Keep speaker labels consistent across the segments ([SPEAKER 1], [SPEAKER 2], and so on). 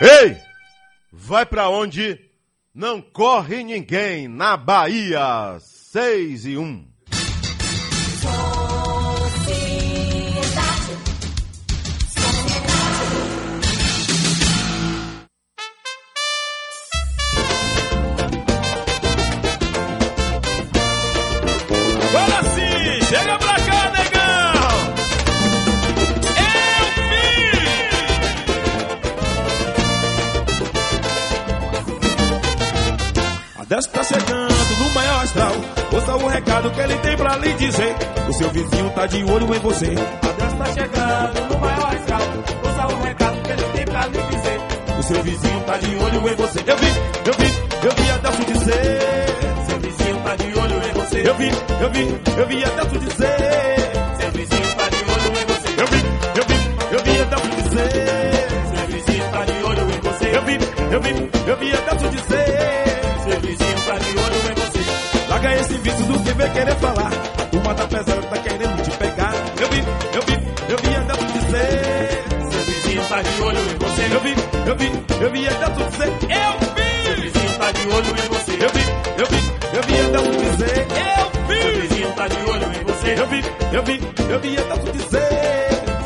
[SPEAKER 1] Ei! Vai pra onde? Não corre ninguém na Bahia. 6 e 1.
[SPEAKER 2] Seu vizinho tá de olho em você. A Décio tá chegando no maior astral. Ouça o recado que ele tem pra lhe dizer. O seu vizinho tá de olho em você. Eu vi, eu vi, eu vi a Décio dizer. Seu vizinho tá de olho em você. Eu vi, eu vi, eu vi a Décio dizer. Seu vizinho tá de olho em você. Eu vi, eu vi, eu vi a Décio dizer. Seu vizinho tá de olho em você. Eu vi, eu vi, eu vi a Décio dizer. Seu vizinho tá de olho em você. Larga esse vício do que vem querer falar. A turma tá pesada, tá querendo te pegar. Eu vi, eu vi, eu vi a Décio dizer. Seu vizinho tá de olho em você. Eu vi, eu vi, eu vi a Décio dizer. Eu vi. Seu vizinho tá de olho em você. Eu vi, eu vi, eu vi a Décio dizer. Eu vi. Seu vizinho tá de olho em você. Eu vi, eu vi, eu vi a Décio dizer.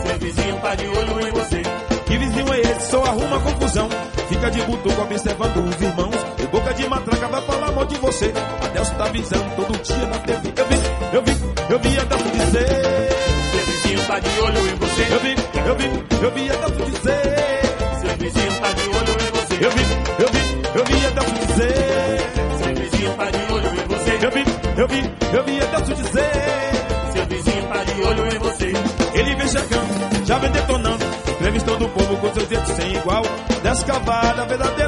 [SPEAKER 2] Seu vizinho tá de olho em você. Que vizinho é esse? Só arruma confusão. Fica de butuco observando os irmãos. O boca de matraca vai falar mal de você. A Delcio tá avisando todo dia na TV. Eu vi, a Delcio dizer. Seu vizinho tá de olho em você. Eu vi, eu vi, eu vi a Delcio dizer. Seu vizinho tá de olho em você. Eu vi, eu vi, eu vi a Delcio dizer. Seu vizinho tá de olho em você. Eu vi, eu vi, eu vi a Delcio dizer. Seu vizinho tá de olho em você. Ele vem chegando, já vem detonando. Entrevistando o povo com seus jeitos sem igual. Descavada, verdadeira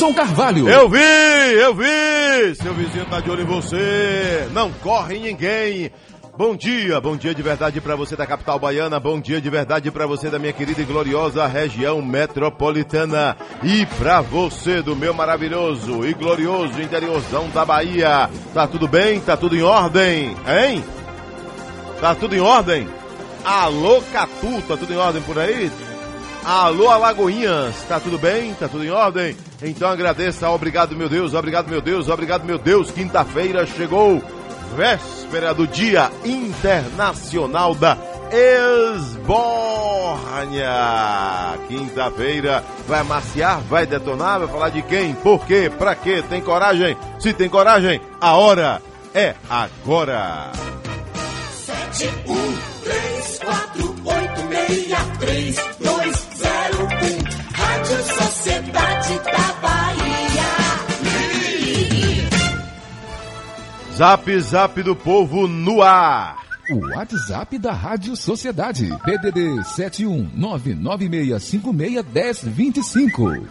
[SPEAKER 3] Adelson Carvalho.
[SPEAKER 1] Eu vi, eu vi! Seu vizinho tá de olho em você. Não corre ninguém. Bom dia, bom dia de verdade para você da capital baiana, bom dia de verdade para você da minha querida e gloriosa região metropolitana e para você do meu maravilhoso e glorioso interiorzão da Bahia. Tá tudo bem? Tá tudo em ordem? Hein? Tá tudo em ordem? Alô Catu, tá tudo em ordem por aí? Alô, Alagoinhas, tá tudo bem? Tá tudo em ordem? Então agradeça, obrigado meu Deus, obrigado meu Deus, obrigado meu Deus. Quinta-feira chegou, véspera do Dia Internacional da Esbórnia. Quinta-feira vai maciar, vai detonar, vai falar de quem, por quê, pra quê, tem coragem? Se tem coragem, a hora é agora.
[SPEAKER 4] 7, 1, 3, 4, 8, 6, 3. Sociedade da Bahia.
[SPEAKER 1] Zap Zap do Povo no ar.
[SPEAKER 3] O WhatsApp da Rádio Sociedade. PDD 71996561025.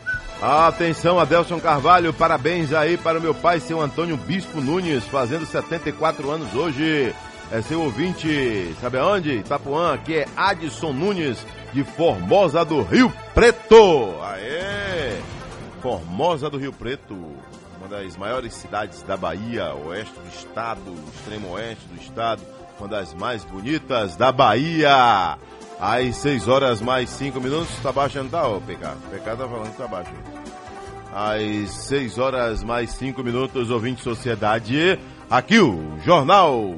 [SPEAKER 1] Atenção, Adelson Carvalho, parabéns aí para o meu pai, seu Antônio Bispo Nunes, fazendo 74 anos hoje. É seu ouvinte, sabe aonde? Itapuã, que é Adson Nunes, de Formosa do Rio Preto. Aê! Formosa do Rio Preto, uma das maiores cidades da Bahia, oeste do estado, extremo oeste do estado, uma das mais bonitas da Bahia. Às 6 horas mais 5 minutos, tá baixo, não tá, ô PK? PK tá falando que tá baixo. Às 6 horas mais 5 minutos, ouvinte Sociedade. Aqui o Jornal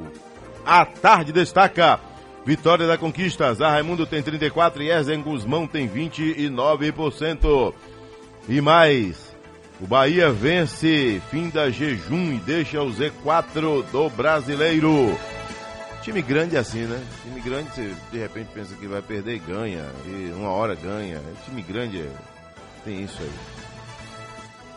[SPEAKER 1] A Tarde destaca. Vitória da Conquista. Zé Raimundo tem 34 e Erzen Guzmão tem 29%. E mais, o Bahia vence, fim da jejum e deixa o Z4 do brasileiro. Time grande é assim, né? Time grande, você de repente pensa que vai perder e ganha. E uma hora ganha. Time grande é... tem isso aí.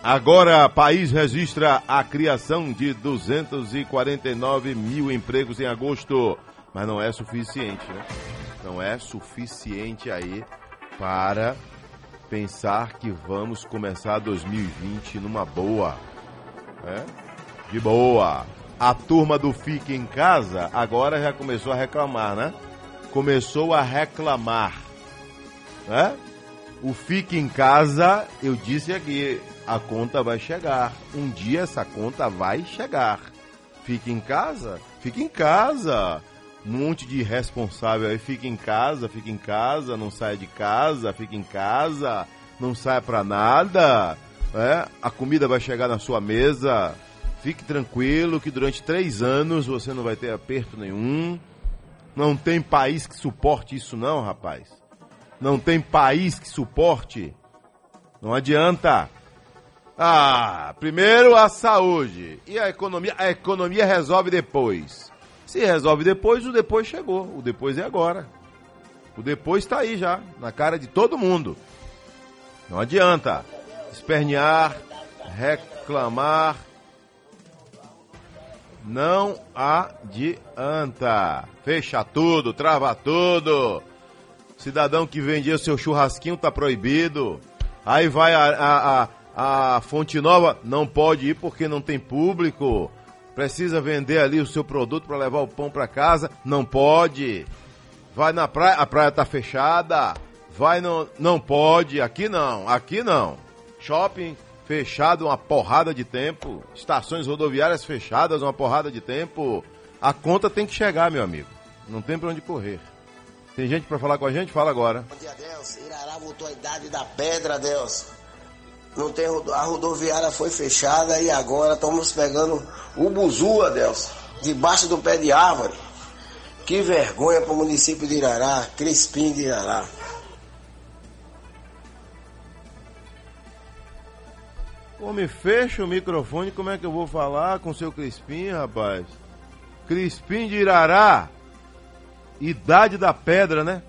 [SPEAKER 1] Agora, país registra a criação de 249 mil empregos em agosto, mas não é suficiente, né? Não é suficiente aí para pensar que vamos começar 2020 numa boa, né? De boa. A turma do Fique em Casa agora já começou a reclamar, né? Começou a reclamar, né? O Fique em Casa, eu disse aqui, a conta vai chegar. Um dia essa conta vai chegar. Fique em casa? Fique em casa. Monte de irresponsável aí, fica em casa, fica em casa, não sai de casa, fica em casa, não sai pra nada. É? A comida vai chegar na sua mesa. Fique tranquilo que durante três anos você não vai ter aperto nenhum. Não tem país que suporte isso não, rapaz. Não tem país que suporte. Não adianta. Ah, primeiro a saúde e a economia. A economia resolve depois. Se resolve depois, o depois chegou. O depois é agora. O depois está aí já, na cara de todo mundo. Não adianta espernear, reclamar. Não adianta. Fecha tudo, trava tudo. Cidadão que vendia seu churrasquinho tá proibido. Aí vai a, a, a a Fonte Nova não pode ir porque não tem público. Precisa vender ali o seu produto para levar o pão para casa, não pode. Vai na praia, a praia tá fechada. Vai no, não pode, aqui não, aqui não. Shopping fechado uma porrada de tempo, estações rodoviárias fechadas uma porrada de tempo. A conta tem que chegar, meu amigo. Não tem para onde correr. Tem gente para falar com a gente? Fala agora.
[SPEAKER 5] Bom dia, Deus. Irará voltou a idade da pedra, Deus não tem a rodoviária foi fechada e agora estamos pegando o buzu, Adelson, debaixo do pé de árvore. Que vergonha para o município de Irará, Crispim de Irará.
[SPEAKER 1] Homem, fecha o microfone, como é que eu vou falar com seu Crispim, rapaz? Crispim de Irará, idade da pedra, né?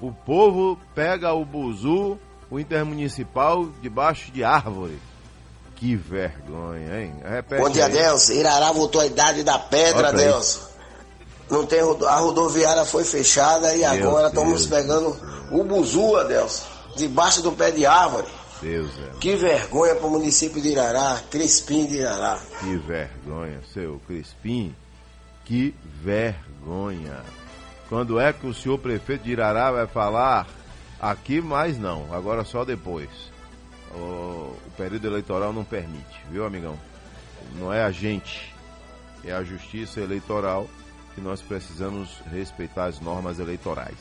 [SPEAKER 1] O povo pega o buzu o Intermunicipal debaixo de árvore. Que vergonha, hein?
[SPEAKER 5] Repete Bom dia, aí. Deus. Irará voltou à idade da pedra, Deus. Não tem a rodoviária foi fechada e Meu agora Deus estamos pegando o buzu, Deus, debaixo do pé de árvore.
[SPEAKER 1] Deus é.
[SPEAKER 5] Que vergonha para o município de Irará, Crispim de Irará.
[SPEAKER 1] Que vergonha, seu Crispim. Que vergonha. Quando é que o senhor prefeito de Irará vai falar Aqui mais não, agora só depois. O, o período eleitoral não permite, viu, amigão? Não é a gente, é a justiça eleitoral que nós precisamos respeitar as normas eleitorais.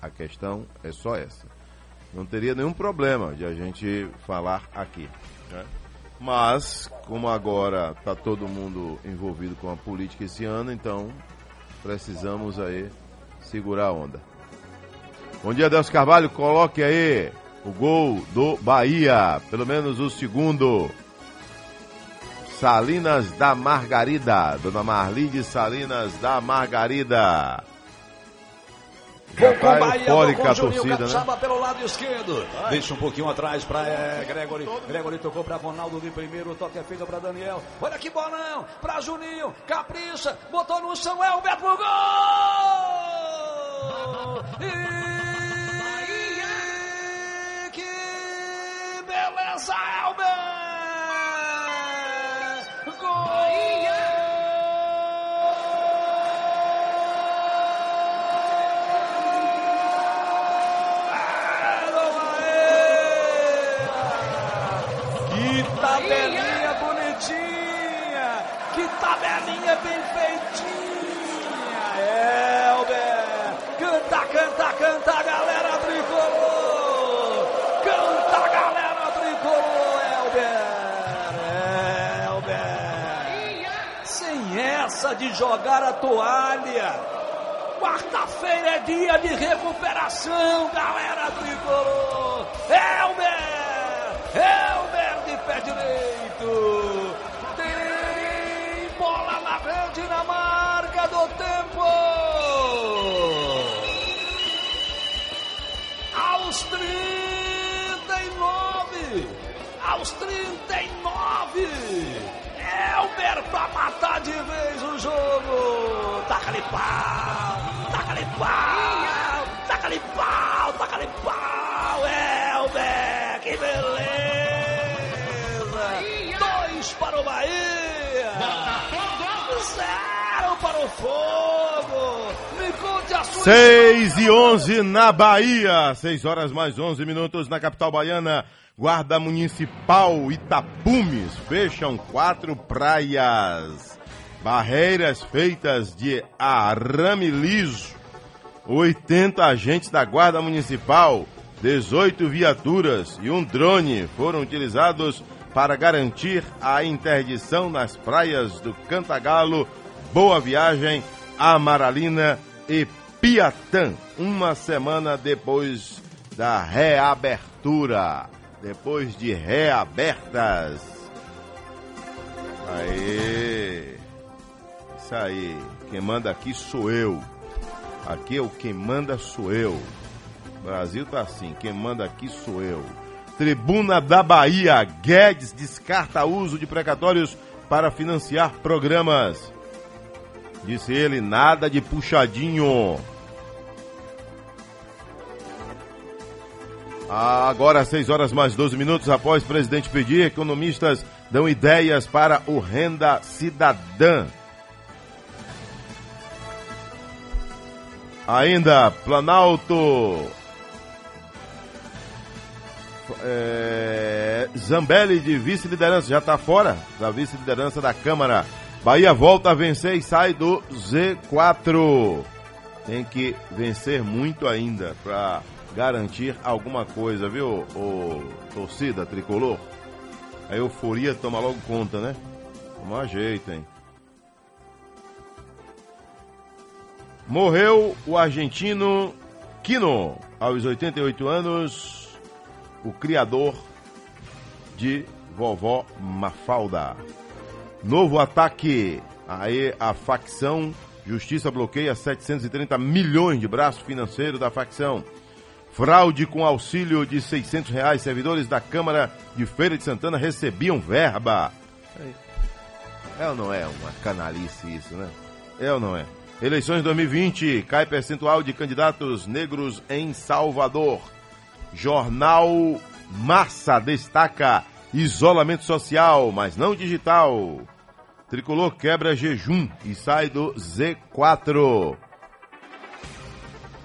[SPEAKER 1] A questão é só essa. Não teria nenhum problema de a gente falar aqui. Né? Mas, como agora está todo mundo envolvido com a política esse ano, então precisamos aí segurar a onda. Bom dia, Deus Carvalho. Coloque aí o gol do Bahia, pelo menos o segundo. Salinas da Margarida, Dona Marli de Salinas da Margarida.
[SPEAKER 6] Vou com Bahia, vou com Juninho Capixaba né? pelo lado esquerdo. Deixa um pouquinho atrás para é, Gregory. Gregory tocou para Ronaldo de primeiro. O toque é feito para Daniel. Olha que bolão para Juninho. Capricha. Botou no chão. É o Beto pro gol! E... beleza, Elber! Gol! Que tabelinha bonitinha! Que tabelinha bem feitinha! Elber! Canta, canta, canta, galera Sem essa de jogar a toalha. Quarta-feira é dia de recuperação, galera tricolor! Elber! Elber de pé direito! Tem bola na frente na marca do tempo! Aos 30! aos 39. Elber pra matar de vez o jogo. Taca-lhe pau, taca-lhe pau, taca-lhe pau, taca-lhe pau. Elber, que beleza. Dois para o Bahia. Zero para o Fogo. Me conte a sua
[SPEAKER 1] 6 e 11 na Bahia. 6 horas mais 11 minutos na capital baiana. Guarda Municipal Itapumes fecham quatro praias. Barreiras feitas de arame liso. 80 agentes da Guarda Municipal, 18 viaturas e um drone foram utilizados para garantir a interdição nas praias do Cantagalo, Boa Viagem, Amaralina e Piatã, uma semana depois da reabertura depois de reabertas. Aí. Isso aí. Quem manda aqui sou eu. Aqui é o quem manda sou eu. Brasil tá assim, quem manda aqui sou eu. Tribuna da Bahia, Guedes descarta uso de precatórios para financiar programas. Disse ele, nada de puxadinho. Agora, 6 horas mais 12 minutos após o presidente pedir, economistas dão ideias para o Renda Cidadã. Ainda, Planalto. É, Zambelli de vice-liderança, já está fora da vice-liderança da Câmara. Bahia volta a vencer e sai do Z4. Tem que vencer muito ainda para garantir alguma coisa, viu, ô, torcida tricolor? A euforia toma logo conta, né? Toma jeito, hein? Morreu o argentino Quino, aos 88 anos, o criador de vovó Mafalda. Novo ataque. Aí a facção Justiça bloqueia 730 milhões de braço financeiro da facção. Fraude com auxílio de 600 reais. Servidores da Câmara de Feira de Santana recebiam verba. É ou não é uma canalice isso, né? É ou não é? Eleições 2020. Cai percentual de candidatos negros em Salvador. Jornal Massa destaca isolamento social, mas não digital. Tricolor quebra jejum e sai do Z4.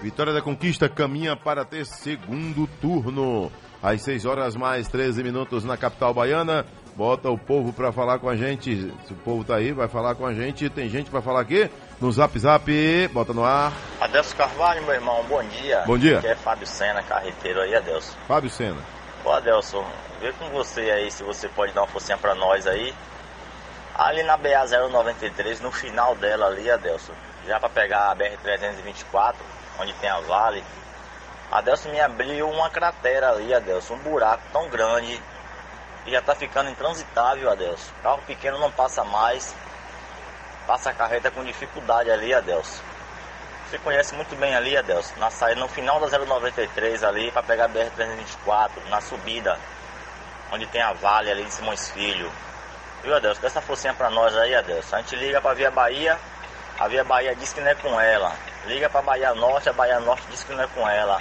[SPEAKER 1] Vitória da Conquista caminha para ter segundo turno. Às 6 horas mais 13 minutos na capital baiana. Bota o povo para falar com a gente. Se o povo tá aí, vai falar com a gente. Tem gente para falar aqui no Zap Zap. Bota no ar.
[SPEAKER 7] Adelso Carvalho, meu irmão, bom dia.
[SPEAKER 1] Bom dia.
[SPEAKER 7] Aqui é Fábio Sena, carreteiro aí, Adelso.
[SPEAKER 1] Fábio Sena.
[SPEAKER 7] Ô, Adelso, vê com você aí se você pode dar uma forcinha para nós aí. Ali na BA 093, no final dela ali, Adelso, já para pegar a BR 324 onde tem a vale, Adelson me abriu uma cratera ali, Adelson, um buraco tão grande e já tá ficando intransitável, Adelson. Carro pequeno não passa mais, passa a carreta com dificuldade ali, Adelson. Você conhece muito bem ali, Adelson, na saída no final da 093 ali para pegar a BR-324, na subida, onde tem a vale ali de Simões Filho. Viu, Adelson? Dá essa forcinha pra nós aí, Adelson. A gente liga pra Via Bahia, a Via Bahia diz que não é com ela. Liga pra Bahia Norte, a Bahia Norte diz que não é com ela.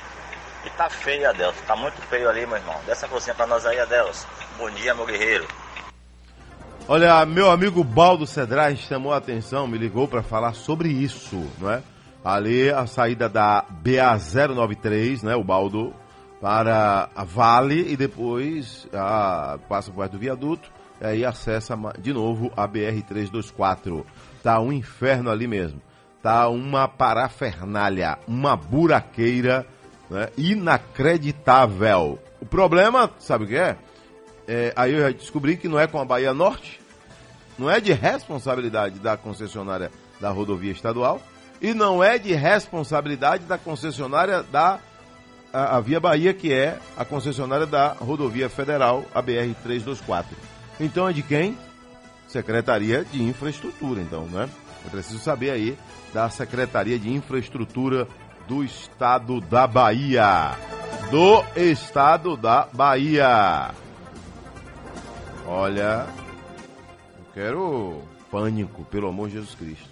[SPEAKER 7] E tá feio, Adelson. Tá muito feio ali, meu irmão. Dessa forcinha pra nós aí, Adelson. Bom dia, meu guerreiro.
[SPEAKER 1] Olha, meu amigo Baldo Cedrais chamou a atenção, me ligou para falar sobre isso, não é? Ali a saída da BA-093, né, o Baldo, para a Vale e depois a, passa por do viaduto e aí acessa de novo a BR-324. Tá um inferno ali mesmo tá uma parafernália, uma buraqueira né, inacreditável. O problema, sabe o que é? é? Aí eu já descobri que não é com a Bahia Norte, não é de responsabilidade da concessionária da rodovia estadual e não é de responsabilidade da concessionária da a, a Via Bahia, que é a concessionária da rodovia federal, a BR 324. Então é de quem? Secretaria de Infraestrutura, então, né? É preciso saber aí da Secretaria de Infraestrutura do Estado da Bahia. Do Estado da Bahia. Olha, eu quero pânico, pelo amor de Jesus Cristo.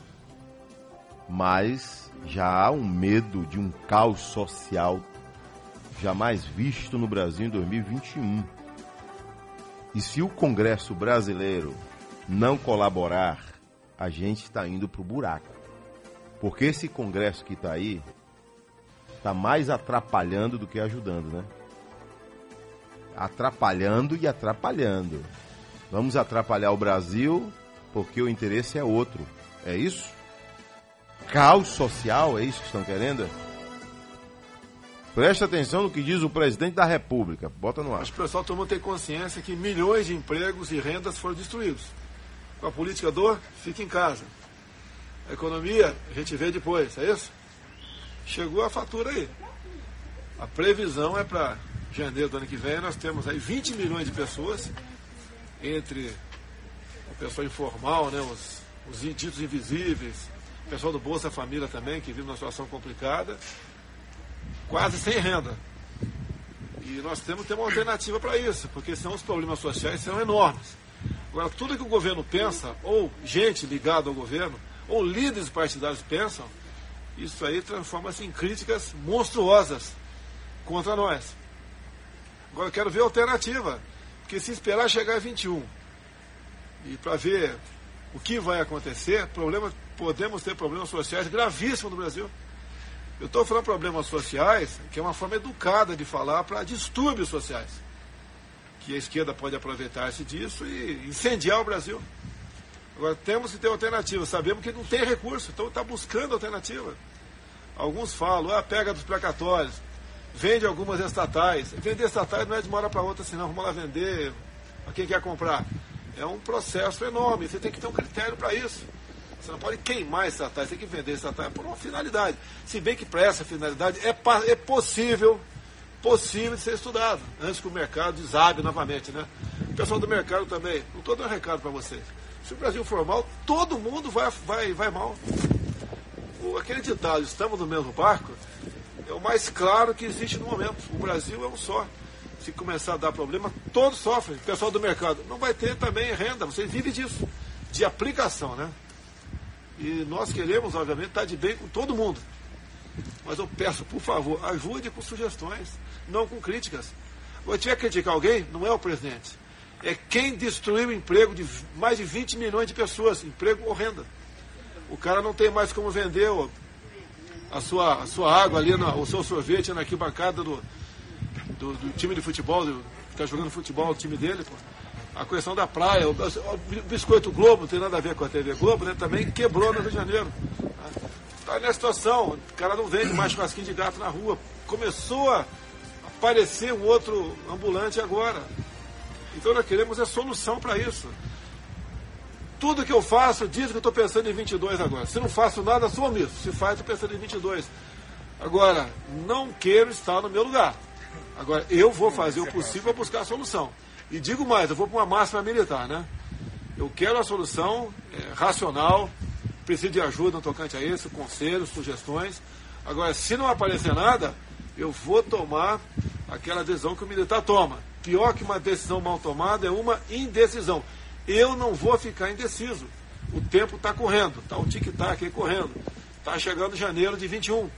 [SPEAKER 1] Mas já há um medo de um caos social jamais visto no Brasil em 2021. E se o Congresso brasileiro não colaborar, a gente está indo para o buraco. Porque esse Congresso que está aí está mais atrapalhando do que ajudando, né? Atrapalhando e atrapalhando. Vamos atrapalhar o Brasil porque o interesse é outro. É isso? Caos social, é isso que estão querendo? Preste atenção no que diz o presidente da República. Bota no ar.
[SPEAKER 8] Acho que o pessoal todo mundo tem consciência que milhões de empregos e rendas foram destruídos. Com a política do fica em casa. A economia, a gente vê depois, é isso? Chegou a fatura aí. A previsão é para janeiro do ano que vem, nós temos aí 20 milhões de pessoas, entre o pessoal informal, né, os, os ditos invisíveis, o pessoal do Bolsa Família também, que vive uma situação complicada, quase sem renda. E nós temos que ter uma alternativa para isso, porque senão os problemas sociais serão enormes. Agora, tudo que o governo pensa, ou gente ligada ao governo, ou líderes partidários pensam, isso aí transforma-se em críticas monstruosas contra nós. Agora, eu quero ver a alternativa, porque se esperar chegar a 21 e para ver o que vai acontecer, problema, podemos ter problemas sociais gravíssimos no Brasil. Eu estou falando problemas sociais, que é uma forma educada de falar para distúrbios sociais. Que a esquerda pode aproveitar-se disso e incendiar o Brasil. Agora, temos que ter alternativa. Sabemos que não tem recurso, então está buscando alternativa. Alguns falam, ah, pega dos precatórios, vende algumas estatais. Vender estatais não é de uma hora para outra, senão vamos lá vender a quem quer comprar. É um processo enorme, você tem que ter um critério para isso. Você não pode queimar estatais, tem que vender estatais por uma finalidade. Se bem que para essa finalidade é, é possível, possível de ser estudado, antes que o mercado desabe novamente, né? O pessoal do mercado também, não estou dando um recado para vocês. Se o Brasil for mal, todo mundo vai, vai, vai mal. O, aquele ditado, estamos no mesmo barco, é o mais claro que existe no momento. O Brasil é um só. Se começar a dar problema, todos sofrem. O pessoal do mercado não vai ter também renda, vocês vivem disso, de aplicação, né? E nós queremos, obviamente, estar de bem com todo mundo. Mas eu peço, por favor, ajude com sugestões, não com críticas. Se tiver que criticar alguém, não é o presidente. É quem destruiu o emprego de mais de 20 milhões de pessoas, emprego ou renda. O cara não tem mais como vender a sua, a sua água ali, o seu sorvete na arquibancada do, do, do time de futebol, do, que está jogando futebol, o time dele. Pô a questão da praia, o, biscoito Globo, não tem nada a ver com a TV Globo, né, também quebrou no Rio de Janeiro. Está nessa situação, o cara não vende mais churrasquinho de gato na rua. Começou a aparecer um outro ambulante agora. Então nós queremos a solução para isso. Tudo que eu faço diz que eu estou pensando em 22 agora. Se não faço nada, sou omisso. Se faz, estou pensando em 22. Agora, não quero estar no meu lugar. Agora, eu vou fazer o possível para buscar a solução. E digo mais, eu vou para uma máxima militar, né? Eu quero a solução é, racional, preciso de ajuda no tocante a isso, conselhos, sugestões. Agora, se não aparecer nada, eu vou tomar aquela decisão que o militar toma. Pior que uma decisão mal tomada é uma indecisão. Eu não vou ficar indeciso. O tempo está correndo, está o tic-tac aí correndo. Está chegando janeiro de 21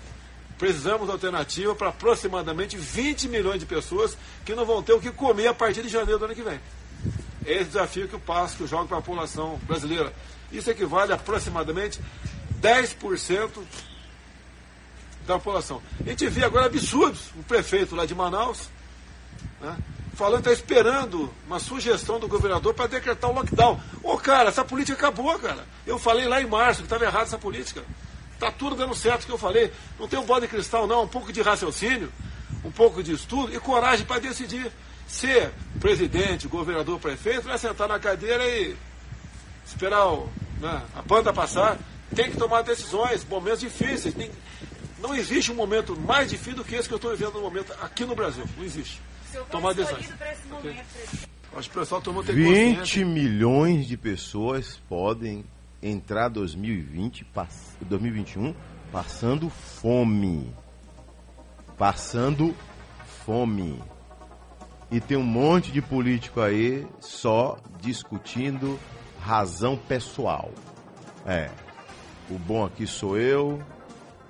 [SPEAKER 8] precisamos de alternativa para aproximadamente 20 milhões de pessoas que não vão ter o que comer a partir de janeiro do ano que vem. É esse desafio que que eu jogo para a população brasileira. Isso equivale a aproximadamente 10% da população. A gente vê agora absurdos, o prefeito lá de Manaus, né, falando que está esperando uma sugestão do governador para decretar o lockdown. Ô cara, essa política acabou, cara. Eu falei lá em março que estava errada essa política. Está tudo dando certo que eu falei. Não tem um bode de cristal, não. Um pouco de raciocínio, um pouco de estudo e coragem para decidir. Ser presidente, governador, prefeito, não é sentar na cadeira e esperar o, né, a banda passar. Tem que tomar decisões, momentos difíceis. Não existe um momento mais difícil do que esse que eu estou vivendo no momento aqui no Brasil. Não existe. Tomar decisões. Okay? Acho que o pessoal tomou
[SPEAKER 1] 20 milhões de pessoas podem entrar 2020, 2021 passando fome. Passando fome. E tem um monte de político aí só discutindo razão pessoal. É. O bom aqui sou eu,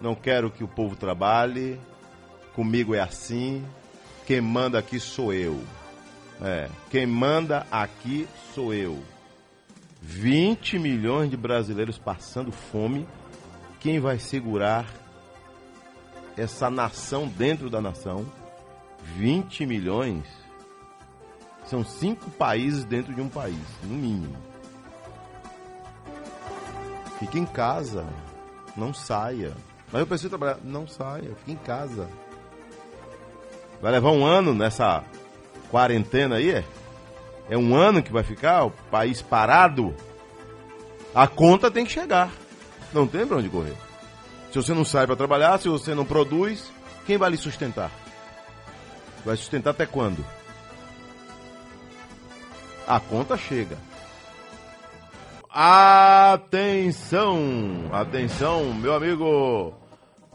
[SPEAKER 1] não quero que o povo trabalhe, comigo é assim, quem manda aqui sou eu. É, quem manda aqui sou eu. 20 milhões de brasileiros passando fome. Quem vai segurar essa nação dentro da nação? 20 milhões. São cinco países dentro de um país, no mínimo. Fique em casa, não saia. Mas eu preciso trabalhar. Não saia, fique em casa. Vai levar um ano nessa quarentena aí, é? É um ano que vai ficar o país parado. A conta tem que chegar. Não tem pra onde correr. Se você não sai para trabalhar, se você não produz, quem vai lhe sustentar? Vai sustentar até quando? A conta chega. Atenção! Atenção, meu amigo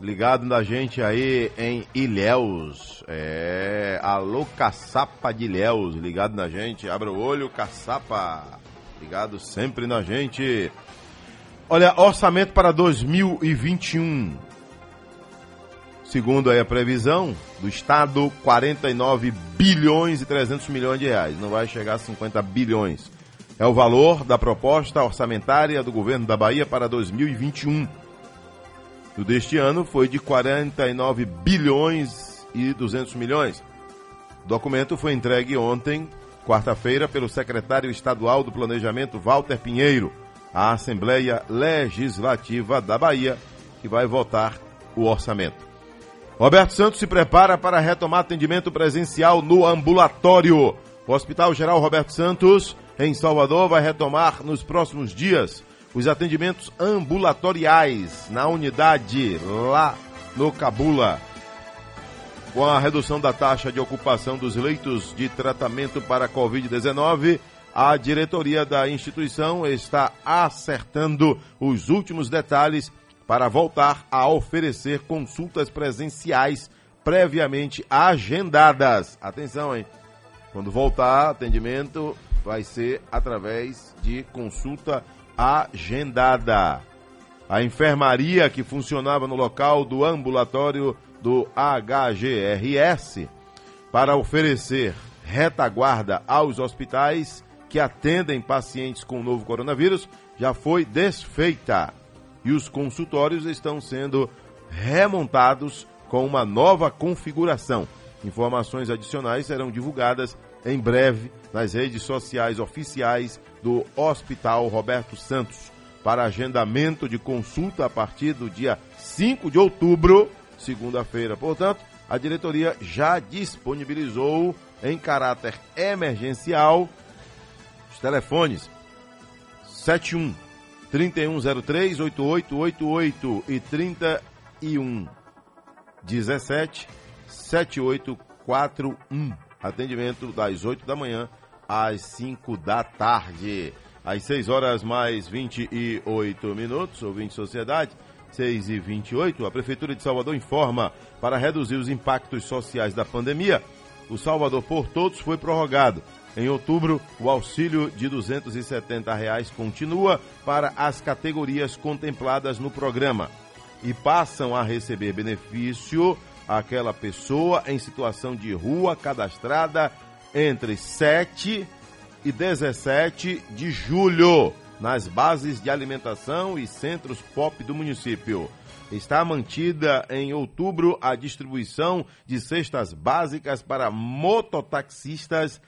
[SPEAKER 1] ligado na gente aí em Ilhéus. É, alô Caçapa de Ilhéus, ligado na gente. Abra o olho, Caçapa. Ligado sempre na gente. Olha, orçamento para 2021. Segundo aí a previsão do Estado, 49 bilhões e 300 milhões de reais. Não vai chegar a 50 bilhões. É o valor da proposta orçamentária do governo da Bahia para 2021 do deste ano foi de 49 bilhões e 200 milhões. O documento foi entregue ontem, quarta-feira, pelo secretário estadual do Planejamento, Walter Pinheiro, à Assembleia Legislativa da Bahia, que vai votar o orçamento. Roberto Santos se prepara para retomar atendimento presencial no ambulatório. O Hospital Geral Roberto Santos, em Salvador, vai retomar nos próximos dias os atendimentos ambulatoriais na unidade lá no Cabula. Com a redução da taxa de ocupação dos leitos de tratamento para Covid-19, a diretoria da instituição está acertando os últimos detalhes para voltar a oferecer consultas presenciais previamente agendadas. Atenção, hein? Quando voltar, atendimento vai ser através de consulta agendada. A enfermaria que funcionava no local do ambulatório do HGRS para oferecer retaguarda aos hospitais que atendem pacientes com o novo coronavírus já foi desfeita e os consultórios estão sendo remontados com uma nova configuração. Informações adicionais serão divulgadas em breve nas redes sociais oficiais do Hospital Roberto Santos para agendamento de consulta a partir do dia 5 de outubro, segunda-feira. Portanto, a diretoria já disponibilizou em caráter emergencial os telefones 71 3103 8888 e 31 17 7841 Atendimento das 8 da manhã às 5 da tarde. Às 6 horas mais 28 minutos, ouvinte Sociedade, 6 e 28, a Prefeitura de Salvador informa para reduzir os impactos sociais da pandemia. O Salvador por Todos foi prorrogado. Em outubro, o auxílio de 270 reais continua para as categorias contempladas no programa e passam a receber benefício aquela pessoa em situação de rua cadastrada entre 7 e 17 de julho nas bases de alimentação e centros POP do município. Está mantida em outubro a distribuição de cestas básicas para mototaxistas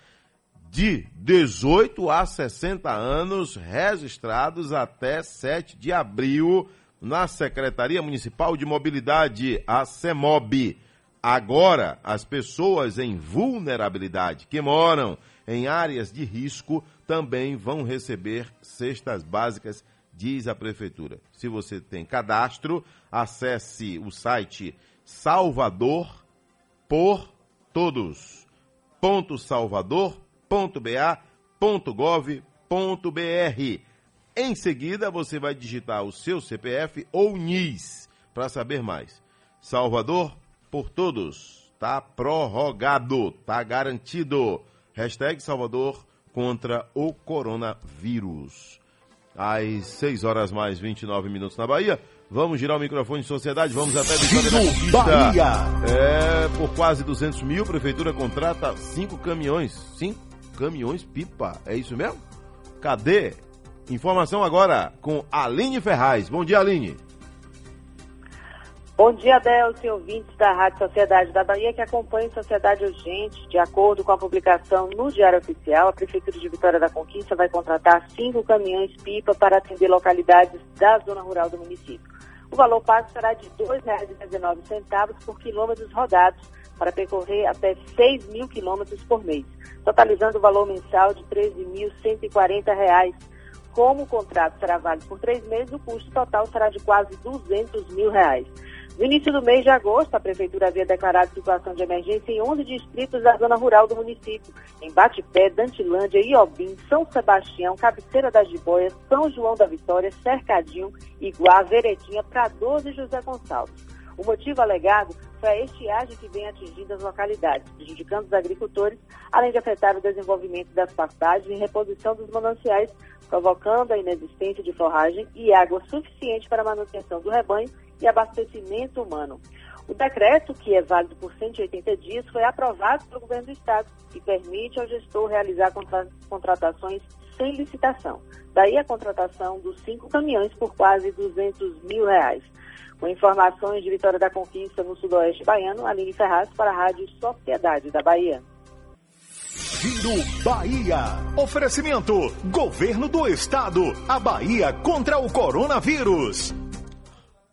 [SPEAKER 1] de 18 a 60 anos registrados até 7 de abril na Secretaria Municipal de Mobilidade, a CEMOB. Agora, as pessoas em vulnerabilidade que moram em áreas de risco também vão receber cestas básicas, diz a Prefeitura. Se você tem cadastro, acesse o site Salvador por Todos. salvador.ba.gov.br em seguida, você vai digitar o seu CPF ou NIS para saber mais. Salvador por todos. Tá prorrogado, tá garantido. Hashtag Salvador contra o coronavírus. Às 6 horas mais 29 minutos na Bahia. Vamos girar o microfone de sociedade, vamos até Vitória da Conquista.
[SPEAKER 3] Bahia.
[SPEAKER 1] É, por quase 200 mil, a prefeitura contrata cinco caminhões. Cinco caminhões pipa, é isso mesmo? Cadê? Informação agora com Aline Ferraz. Bom dia, Aline.
[SPEAKER 9] Bom dia, Delcio ouvintes da Rádio Sociedade da Bahia que acompanham Sociedade Urgente. De acordo com a publicação no Diário Oficial, a Prefeitura de Vitória da Conquista vai contratar cinco caminhões-pipa para atender localidades da zona rural do município. O valor pago será de R$ 2,19 por quilômetros rodados para percorrer até 6 mil quilômetros por mês, totalizando o valor mensal de R$ 13.140. Como o contrato será válido por três meses, o custo total será de quase 200 mil reais. No início do mês de agosto, a Prefeitura havia declarado situação de emergência em 11 distritos da zona rural do município, em Batipé, Dantilândia, Iobim, São Sebastião, Cabeceira das Jiboias, São João da Vitória, Cercadinho, Iguá, Veretinha, Pradoso e José Gonçalves. O motivo alegado foi a estiagem que vem atingindo as localidades, prejudicando os agricultores, além de afetar o desenvolvimento das pastagens e reposição dos mananciais, provocando a inexistência de forragem e água suficiente para a manutenção do rebanho e abastecimento humano. O decreto, que é válido por 180 dias, foi aprovado pelo governo do Estado e permite ao gestor realizar contra contratações sem licitação. Daí a contratação dos cinco caminhões por quase 200 mil reais. Com informações de Vitória da Conquista no Sudoeste Baiano, Aline Ferraz para a Rádio Sociedade da Bahia.
[SPEAKER 3] Giro Bahia. Oferecimento: Governo do Estado. A Bahia contra o coronavírus.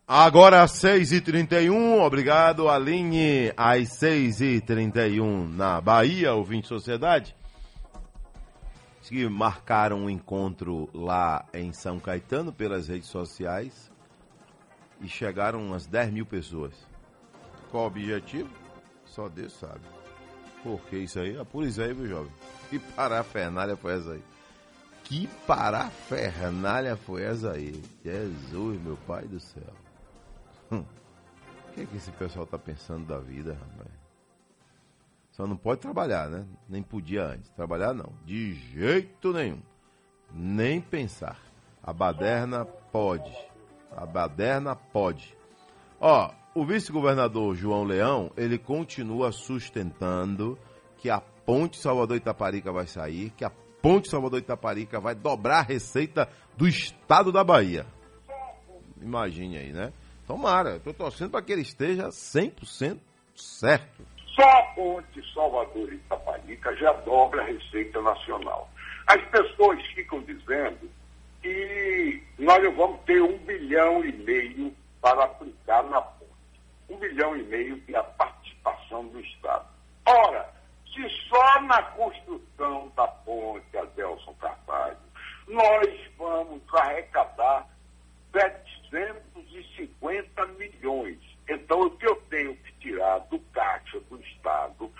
[SPEAKER 1] Agora às 6h31, obrigado Aline, às 6h31 na Bahia, ouvinte Sociedade. Que marcaram um encontro lá em São Caetano pelas redes sociais e chegaram umas 10 mil pessoas. Qual o objetivo? Só Deus sabe. Por que isso aí? Ah, por isso aí, meu jovem. Que parafernália foi essa aí? Que parafernália foi essa aí? Jesus, meu pai do céu. Hum. O que, é que esse pessoal tá pensando da vida, rapaz? Só não pode trabalhar, né? Nem podia antes. Trabalhar não. De jeito nenhum. Nem pensar. A baderna pode. A baderna pode. Ó, o vice-governador João Leão, ele continua sustentando que a ponte Salvador-Itaparica vai sair, que a ponte Salvador-Itaparica vai dobrar a receita do estado da Bahia. Imagine aí, né? Tomara, estou torcendo para que ele esteja 100% certo.
[SPEAKER 10] Só a ponte Salvador-Itaparica já dobra a receita nacional. As pessoas ficam dizendo que nós vamos ter um bilhão e meio para aplicar na ponte. Um bilhão e meio de a participação do Estado. Ora, se só na construção da ponte Adelson Carvalho nós vamos arrecadar 750 milhões. Então, o que eu tenho que tirar do caixa do Estado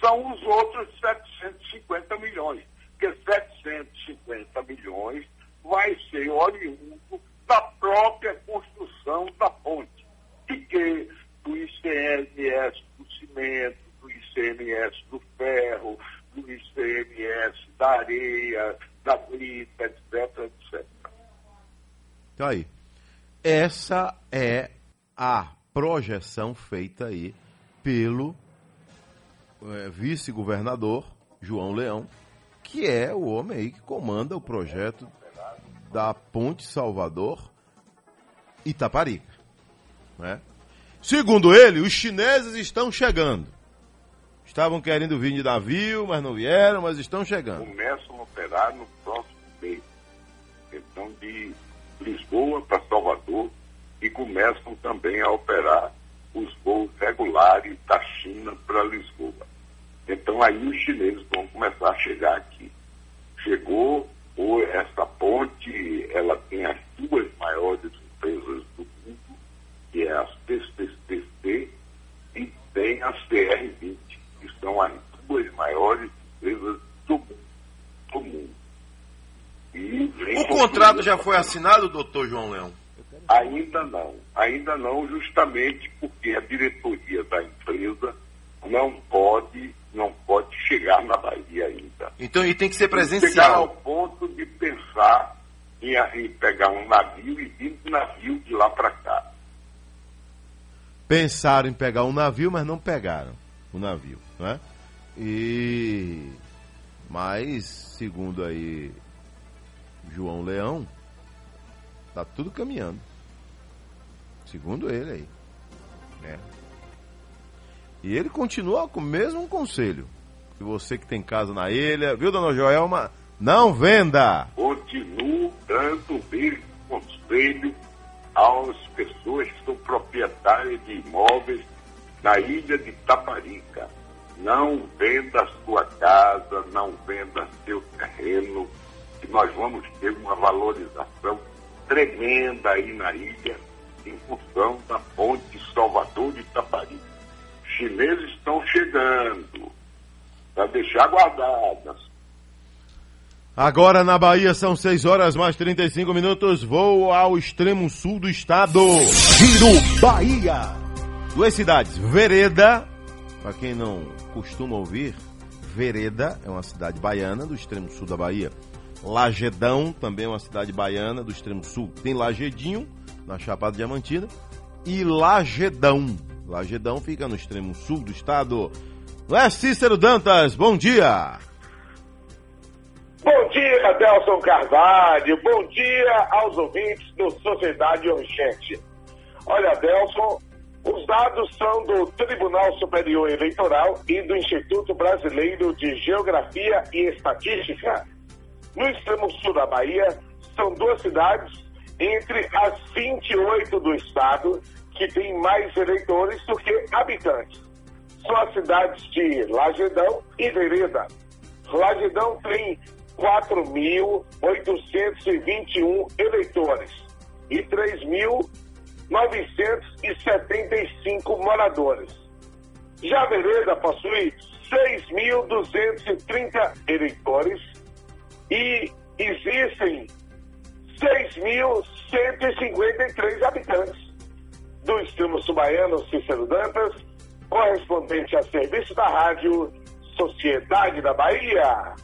[SPEAKER 10] são os outros 750 milhões. Porque 750 milhões vai ser oriundo da própria construção da ponte. De que? Do ICMS do cimento, do ICMS do ferro, do ICMS da areia, da brita, etc, etc.
[SPEAKER 1] Tá aí. Essa é a projeção feita aí pelo é, vice-governador João Leão, que é o homem aí que comanda o projeto da Ponte Salvador Itaparica. Né? Segundo ele, os chineses estão chegando. Estavam querendo vir de navio, mas não vieram, mas estão chegando.
[SPEAKER 10] Começam a operar no próximo mês. Então, de Lisboa para Salvador e começam também a operar os voos regulares da China para Lisboa. Então, aí os chineses vão começar a chegar aqui. Chegou ou essa ponte, ela tem as duas maiores empresas do mundo, que é a CCCC e tem a CR20, que são as duas maiores empresas do mundo. Do mundo.
[SPEAKER 1] o contrato já foi assinado, doutor João Leão?
[SPEAKER 10] Ainda não, ainda não, justamente porque a diretoria da empresa não pode, não pode chegar na Bahia ainda.
[SPEAKER 1] Então, e tem que ser presencial.
[SPEAKER 10] Chegar ao ponto de pensar em, em pegar um navio e vir de navio de lá para cá.
[SPEAKER 1] Pensaram em pegar um navio, mas não pegaram o navio, né? E mas segundo aí João Leão, tá tudo caminhando. Segundo ele aí. Né? E ele continua com o mesmo conselho. Que você que tem casa na ilha, viu, dona Joelma? Não venda!
[SPEAKER 10] Continuo dando o mesmo conselho às pessoas que são proprietárias de imóveis na ilha de Taparica. Não venda sua casa, não venda seu terreno, que nós vamos ter uma valorização tremenda aí na ilha em função da ponte Salvador de Itaparica. Os chineses estão chegando para deixar guardadas.
[SPEAKER 1] Agora na Bahia são 6 horas mais 35 minutos. Voo ao extremo sul do estado.
[SPEAKER 11] Giro Bahia.
[SPEAKER 1] Duas cidades. Vereda, para quem não costuma ouvir, Vereda é uma cidade baiana do extremo sul da Bahia. Lagedão também é uma cidade baiana do extremo sul. Tem Lagedinho, na Chapada Diamantina, e Lagedão. Lagedão fica no extremo sul do estado. Não é Cícero Dantas, bom dia!
[SPEAKER 12] Bom dia, Delson Carvalho. Bom dia aos ouvintes do Sociedade Urgente. Olha, Delson, os dados são do Tribunal Superior Eleitoral e do Instituto Brasileiro de Geografia e Estatística. No extremo sul da Bahia, são duas cidades entre as 28 do estado que têm mais eleitores do que habitantes. São as cidades de Lagedão e Vereda. Lagedão tem 4.821 eleitores e 3.975 moradores. Já Vereda possui 6.230 eleitores e existem 6.153 habitantes. Do extremo subaiano, Cícero Dantas, correspondente a serviço da rádio Sociedade da Bahia.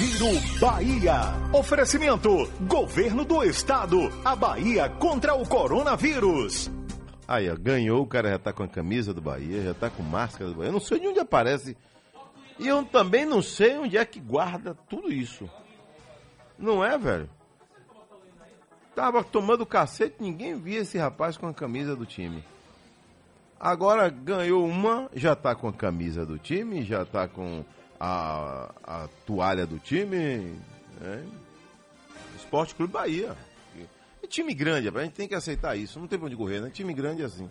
[SPEAKER 11] Giro Bahia. Oferecimento: Governo do Estado. A Bahia contra o coronavírus.
[SPEAKER 1] Aí, ó, ganhou, o cara já tá com a camisa do Bahia, já tá com máscara do Bahia. Eu não sei de onde aparece. E eu também não sei onde é que guarda tudo isso. Não é, velho? Tava tomando cacete, ninguém via esse rapaz com a camisa do time. Agora ganhou uma, já tá com a camisa do time, já tá com a, a toalha do time. Né? Esporte Clube Bahia. É time grande, a gente tem que aceitar isso, não tem pra onde correr, né? Time grande é assim.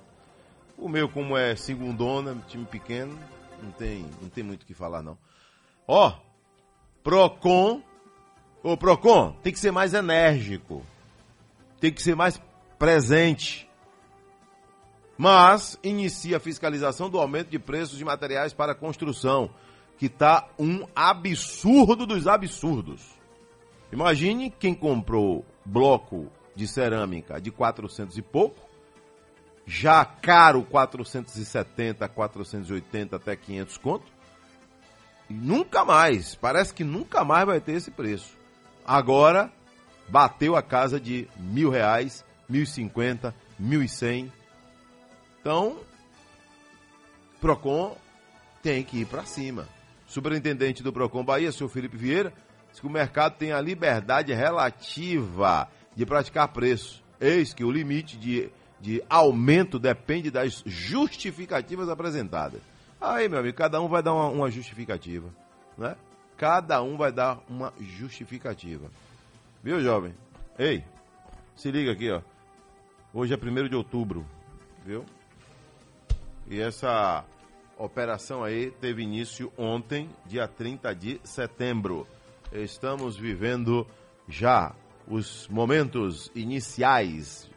[SPEAKER 1] O meu, como é segundona, time pequeno, não tem, não tem muito o que falar, não. Ó, Procon. Ô, Procon, tem que ser mais enérgico tem que ser mais presente. Mas inicia a fiscalização do aumento de preços de materiais para construção, que está um absurdo dos absurdos. Imagine quem comprou bloco de cerâmica de 400 e pouco, já caro 470, 480 até 500 conto, e nunca mais, parece que nunca mais vai ter esse preço. Agora bateu a casa de mil reais, mil e cinquenta, mil e cem. Então, Procon tem que ir para cima. Superintendente do Procon Bahia, senhor Felipe Vieira, diz que o mercado tem a liberdade relativa de praticar preço. Eis que o limite de, de aumento depende das justificativas apresentadas. Aí, meu amigo, cada um vai dar uma, uma justificativa, né? Cada um vai dar uma justificativa. Viu, jovem? Ei, se liga aqui, ó. Hoje é 1 de outubro, viu? E essa operação aí teve início ontem, dia 30 de setembro. Estamos vivendo já os momentos iniciais,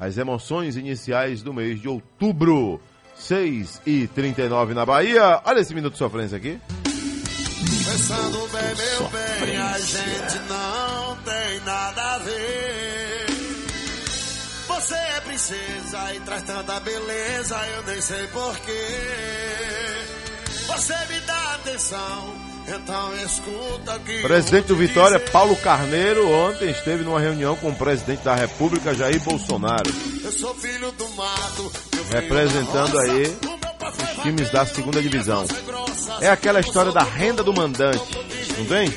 [SPEAKER 1] as emoções iniciais do mês de outubro. 6 e 39 na Bahia. Olha esse minuto de sofrência aqui.
[SPEAKER 13] Pensando bem, meu bem, a gente não tem nada a ver. Você é princesa e traz tanta beleza, eu nem sei porquê. Você me dá atenção, então escuta que.
[SPEAKER 1] Presidente do Vitória, Paulo Carneiro, ontem esteve numa reunião com o presidente da República, Jair Bolsonaro.
[SPEAKER 13] Eu sou filho do mato,
[SPEAKER 1] representando aí os times da segunda divisão. É aquela história da renda do mandante, não tem?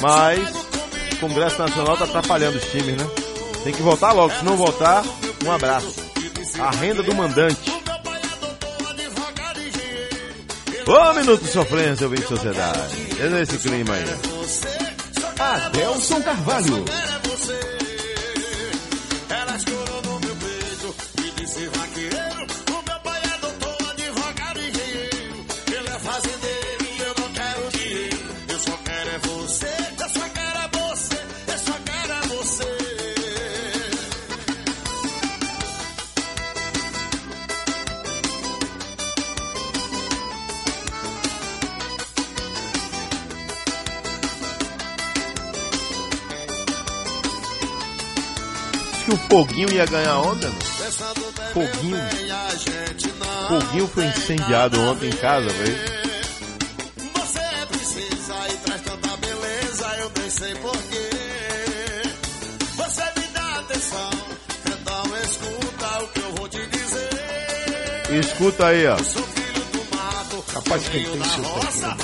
[SPEAKER 1] Mas o Congresso Nacional está atrapalhando os times, né? Tem que votar logo, se não votar, um abraço. A renda do mandante. Ô minuto de sofrência, eu vim de sociedade. É nesse clima aí.
[SPEAKER 3] Adelson Carvalho.
[SPEAKER 1] Foguinho ia ganhar ontem, mano. Foguinho. Foguinho foi incendiado ontem em casa, velho.
[SPEAKER 13] Você princesa e traz tanta beleza, eu nem sei porquê. Você me dá atenção, então escuta o que eu vou te dizer.
[SPEAKER 1] Escuta aí, ó.
[SPEAKER 14] Rapaz, quem tem seu não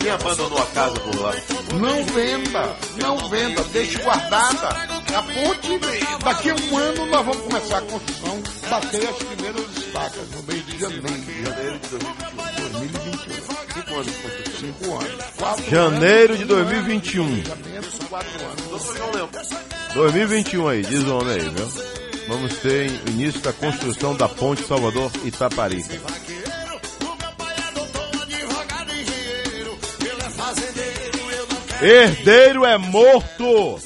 [SPEAKER 1] Quem abandonou a casa por lá?
[SPEAKER 14] Não venda, não venda, deixe guardada. A ponte, daqui a um ano nós vamos começar a construção, bater as primeiras estacas no mês de janeiro.
[SPEAKER 1] Janeiro de
[SPEAKER 14] 2021. Cinco anos de construção. Cinco anos. Quatro
[SPEAKER 1] Janeiro
[SPEAKER 14] anos,
[SPEAKER 1] de 2021.
[SPEAKER 14] planejamento, Quatro anos.
[SPEAKER 1] 2021 aí, diz o homem aí, viu? Vamos ter início da construção da ponte Salvador Itaparica. Herdeiro é morto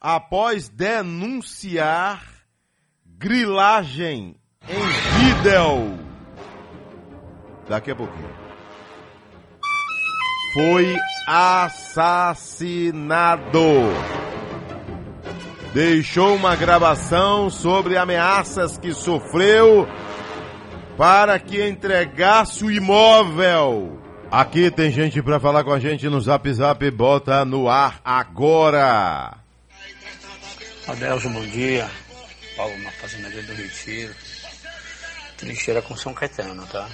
[SPEAKER 1] após denunciar grilagem em vídeo. Daqui a pouquinho. Foi assassinado. Deixou uma gravação sobre ameaças que sofreu para que entregasse o imóvel. Aqui tem gente para falar com a gente no Zap Zap, bota no ar agora.
[SPEAKER 15] Adelson, bom dia. Paulo, na fazenda do Retiro. Trincheira com São Caetano, tá?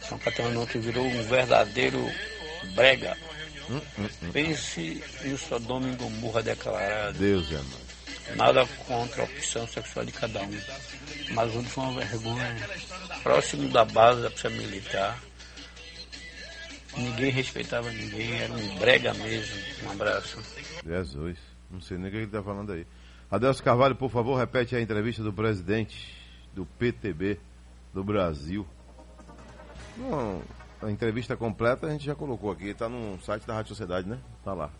[SPEAKER 15] São Caetano ontem virou um verdadeiro brega.
[SPEAKER 1] Hum, hum, hum.
[SPEAKER 15] Pense em Sodoma e Gomorra declarado.
[SPEAKER 1] Deus é mano.
[SPEAKER 15] Nada contra a opção sexual de cada um. Mas ontem foi uma vergonha. Próximo da base da polícia militar. Ninguém respeitava ninguém, era um brega mesmo. Um abraço.
[SPEAKER 1] Jesus, não sei nem o que ele está falando aí. Adelso Carvalho, por favor, repete a entrevista do presidente do PTB do Brasil. Não, a entrevista completa a gente já colocou aqui, está no site da Rádio Sociedade, né? Tá lá.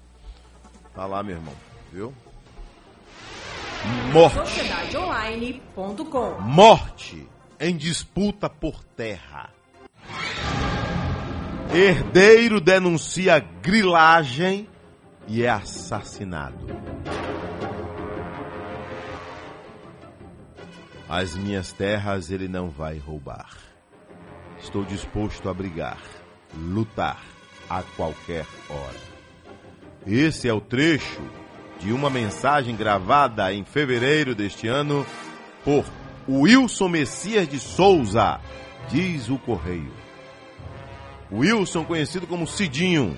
[SPEAKER 1] Tá lá, meu irmão, viu? Morte.
[SPEAKER 16] Sociedadeonline.com
[SPEAKER 1] Morte em disputa por terra. Herdeiro denuncia grilagem e é assassinado. As minhas terras ele não vai roubar. Estou disposto a brigar, lutar a qualquer hora. Esse é o trecho de uma mensagem gravada em fevereiro deste ano por Wilson Messias de Souza, diz o Correio. Wilson, conhecido como Cidinho,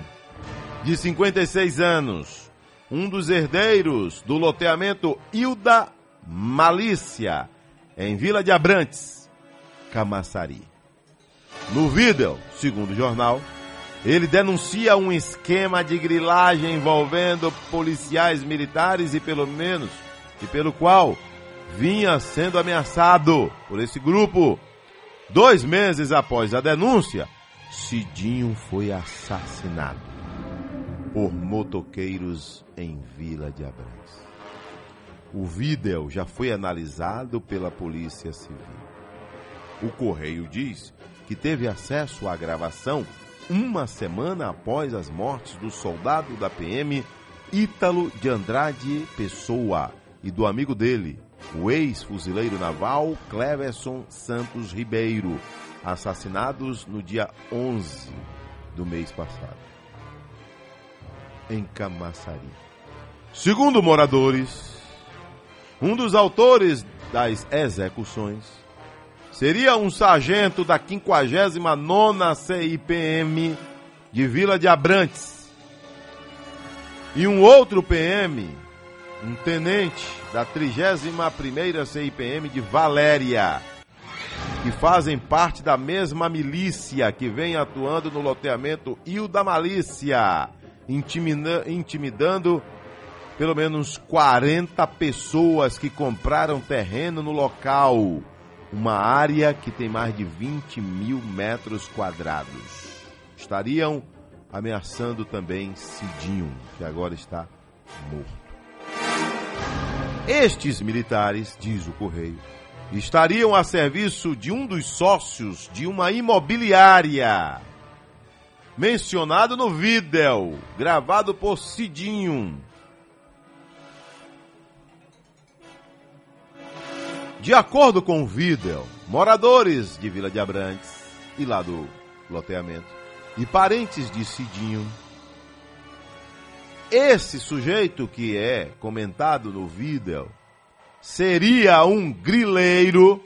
[SPEAKER 1] de 56 anos, um dos herdeiros do loteamento Hilda Malícia, em Vila de Abrantes, Camaçari. No vídeo, segundo o jornal, ele denuncia um esquema de grilagem envolvendo policiais militares e pelo menos e pelo qual vinha sendo ameaçado por esse grupo. Dois meses após a denúncia, Cidinho foi assassinado por motoqueiros em Vila de Abrantes. O vídeo já foi analisado pela Polícia Civil. O Correio diz que teve acesso à gravação uma semana após as mortes do soldado da PM Ítalo de Andrade Pessoa e do amigo dele, o ex-fuzileiro naval Cleverson Santos Ribeiro, assassinados no dia 11 do mês passado, em Camaçari. Segundo moradores, um dos autores das execuções seria um sargento da 59ª CIPM de Vila de Abrantes e um outro PM, um tenente da 31ª CIPM de Valéria, que fazem parte da mesma milícia que vem atuando no loteamento Ilda Malícia, intimida intimidando pelo menos 40 pessoas que compraram terreno no local, uma área que tem mais de 20 mil metros quadrados. Estariam ameaçando também Cidinho, que agora está morto. Estes militares, diz o Correio, estariam a serviço de um dos sócios de uma imobiliária, mencionado no vídeo, gravado por Cidinho. De acordo com o vídeo, moradores de Vila de Abrantes e lá do loteamento e parentes de Cidinho, esse sujeito que é comentado no vídeo seria um grileiro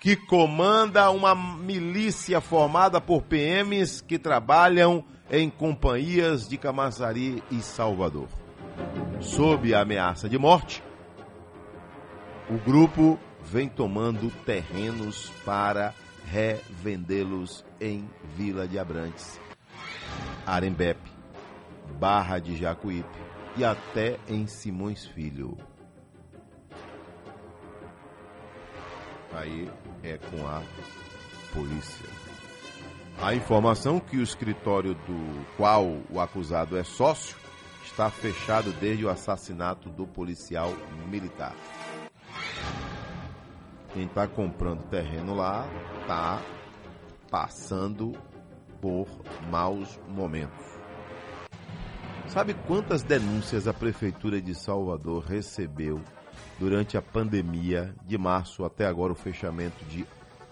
[SPEAKER 1] que comanda uma milícia formada por PMs que trabalham em companhias de Camaçari e Salvador. Sob a ameaça de morte, o grupo vem tomando terrenos para revendê-los em Vila de Abrantes, Arembepe, Barra de Jacuípe e até em Simões Filho. Aí é com a polícia. A informação que o escritório do qual o acusado é sócio está fechado desde o assassinato do policial militar. Quem está comprando terreno lá está passando por maus momentos. Sabe quantas denúncias a Prefeitura de Salvador recebeu durante a pandemia de março até agora o fechamento de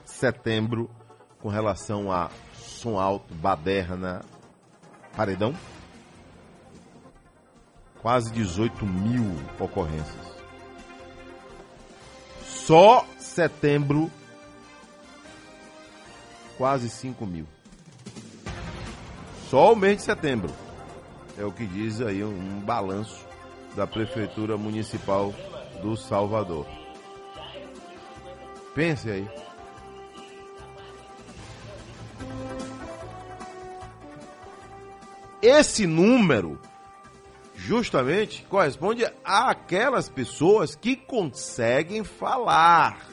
[SPEAKER 1] setembro com relação a som alto, baderna, paredão? Quase 18 mil ocorrências. Só setembro, quase 5 mil. Só o mês de setembro. É o que diz aí um, um balanço da Prefeitura Municipal do Salvador. Pense aí. Esse número justamente corresponde àquelas pessoas que conseguem falar.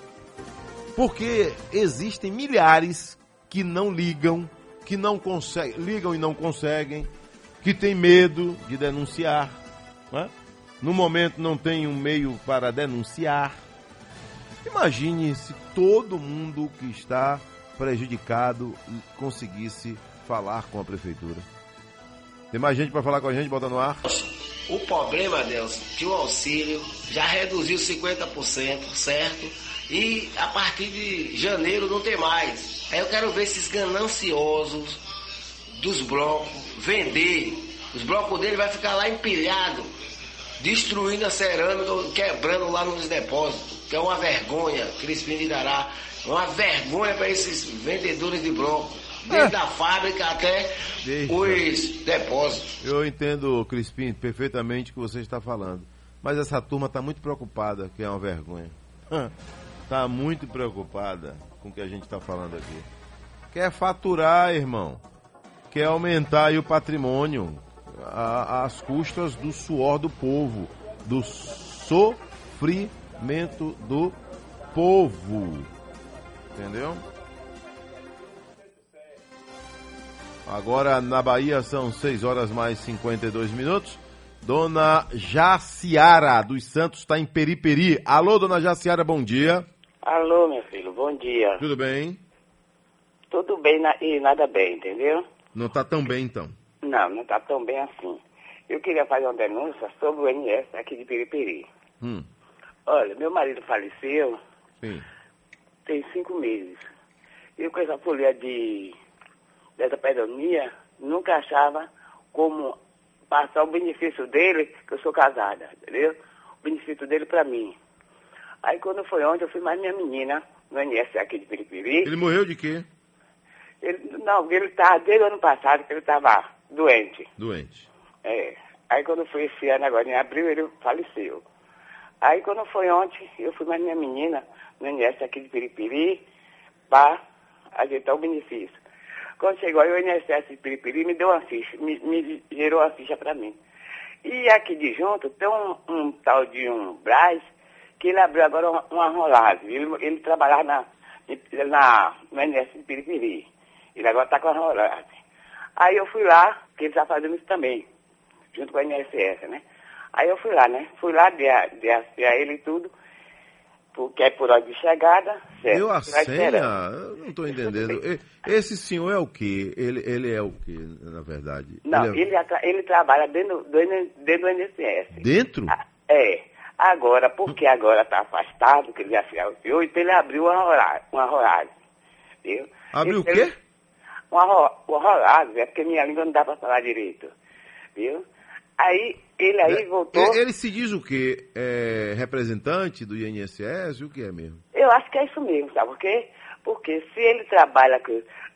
[SPEAKER 1] Porque existem milhares que não ligam, que não conseguem, ligam e não conseguem, que têm medo de denunciar. Né? No momento não tem um meio para denunciar. Imagine se todo mundo que está prejudicado conseguisse falar com a prefeitura. Tem mais gente para falar com a gente, bota no ar.
[SPEAKER 5] O problema, Deus, que o auxílio já reduziu 50%, certo? E a partir de janeiro não tem mais. Aí eu quero ver esses gananciosos dos blocos vender. Os blocos dele vai ficar lá empilhado, destruindo a cerâmica, quebrando lá nos depósitos. Que é uma vergonha, Crispim de Dará. Uma vergonha para esses vendedores de bloco desde a fábrica até Deixa. os depósitos.
[SPEAKER 1] Eu entendo, Crispim, perfeitamente o que você está falando. Mas essa turma está muito preocupada, que é uma vergonha. Está muito preocupada com o que a gente está falando aqui. Quer faturar, irmão. Quer aumentar o patrimônio às custas do suor do povo, do sofrimento do povo. Entendeu? Agora na Bahia são 6 horas mais 52 minutos. Dona Jaciara dos Santos está em Periperi. Alô, dona Jaciara, bom dia.
[SPEAKER 17] Alô, meu filho, bom dia.
[SPEAKER 1] Tudo bem?
[SPEAKER 17] Tudo bem na- e nada bem, entendeu?
[SPEAKER 1] Não está tão bem então.
[SPEAKER 17] Não, não tá tão bem assim. Eu queria fazer uma denúncia sobre o INS aqui de Piripiri.
[SPEAKER 1] Hum,
[SPEAKER 17] Olha, meu marido faleceu
[SPEAKER 1] sim.
[SPEAKER 17] tem cinco meses. Eu com essa folia de dessa pedonia, nunca achava como passar o benefício dele, que eu sou casada, entendeu? O benefício dele pra mim. Aí quando foi ontem, eu fui mais minha menina no INS aqui de Piripiri.
[SPEAKER 1] Ele morreu de quê?
[SPEAKER 17] Ele, não, ele tá desde o ano passado que ele estava doente.
[SPEAKER 1] Doente.
[SPEAKER 17] É. Aí quando foi esse ano agora, em abril, ele faleceu. Aí quando foi ontem, eu fui mais minha menina no INSS aqui de Piripiri para ajeitar o benefício. Quando chegou aí o INSS de Piripiri, me deu uma ficha, me, me gerou uma ficha para mim. E aqui de junto tem um, um tal de um Braz, que ele abriu agora uma, uma rolagem. Ele, ele trabalhava na, na, no INSS de Piripiri. Ele agora está com a rolagem. Aí eu fui lá, que ele está fazendo isso também, junto com a INSS, né? Aí eu fui lá, né? Fui lá, dei a, dei a ele e tudo, porque é por hora de chegada, certo?
[SPEAKER 1] Deu a senha? Eu não estou entendendo. Esse senhor é o quê? Ele, ele é o quê, na verdade?
[SPEAKER 17] Não,
[SPEAKER 1] Ele é-
[SPEAKER 17] ele, ele trabalha dentro do, dentro do INSS.
[SPEAKER 1] Dentro?
[SPEAKER 17] É. Agora, porque agora está afastado, que ele já se auxiliou, então ele abriu uma rolagem. Uma viu?
[SPEAKER 1] Abriu o
[SPEAKER 17] ele-
[SPEAKER 1] quê?
[SPEAKER 17] Rolagem, é porque minha língua não dá para falar direito. Viu? Aí, ele aí voltou.
[SPEAKER 1] Ele, se diz o quê? É representante do INSS? O que é mesmo?
[SPEAKER 17] Eu acho que é isso mesmo, sabe por quê? Porque se ele trabalha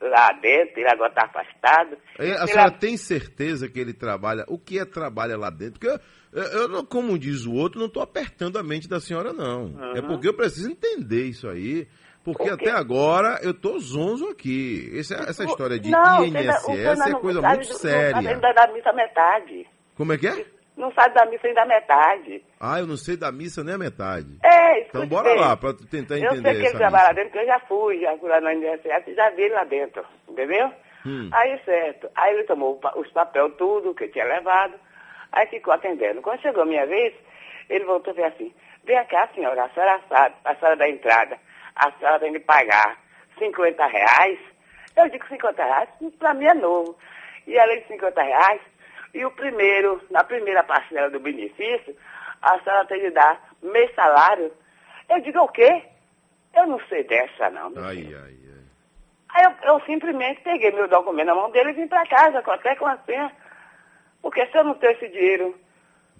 [SPEAKER 17] lá dentro, ele agora está afastado.
[SPEAKER 1] É, A senhora tem certeza que ele trabalha? O que é trabalha lá dentro? Porque eu, eu- eu como diz o outro, não estou apertando a mente da senhora, não.
[SPEAKER 17] Uhum.
[SPEAKER 1] É porque eu preciso entender isso aí. Porque até agora eu tô zonzo aqui. Esse- essa história de
[SPEAKER 17] não,
[SPEAKER 1] INSS é coisa
[SPEAKER 17] sabe
[SPEAKER 1] muito
[SPEAKER 17] do- Não
[SPEAKER 1] séria.
[SPEAKER 17] sabe da missa metade.
[SPEAKER 1] Como é que é?
[SPEAKER 17] Não sabe da missa ainda metade.
[SPEAKER 1] Ah, eu não sei da missa nem a metade.
[SPEAKER 17] É,
[SPEAKER 1] Então bora
[SPEAKER 17] bem.
[SPEAKER 1] lá, tu tentar
[SPEAKER 17] Eu
[SPEAKER 1] entender
[SPEAKER 17] sei que ele trabalha lá dentro, porque eu já fui, já fui lá no INSS, já vi ele lá dentro, entendeu?
[SPEAKER 1] Hum.
[SPEAKER 17] Aí, certo. Aí ele tomou os papéis tudo que eu tinha levado, aí ficou atendendo. Quando chegou a minha vez, ele voltou e fez assim, vem cá, senhora, a senhora sabe, a senhora da entrada, a senhora tem que pagar 50 reais. Eu digo 50 reais, pra mim é novo. E além de 50 reais, e o primeiro, na primeira parcela do benefício, a senhora tem de dar meio salário. Eu digo, o quê? Eu não sei dessa, não. meu
[SPEAKER 1] Ai, ai, ai.
[SPEAKER 17] Aí eu, eu simplesmente peguei meu documento na mão dele e vim pra casa, até com a senha. Porque se eu não tenho esse dinheiro,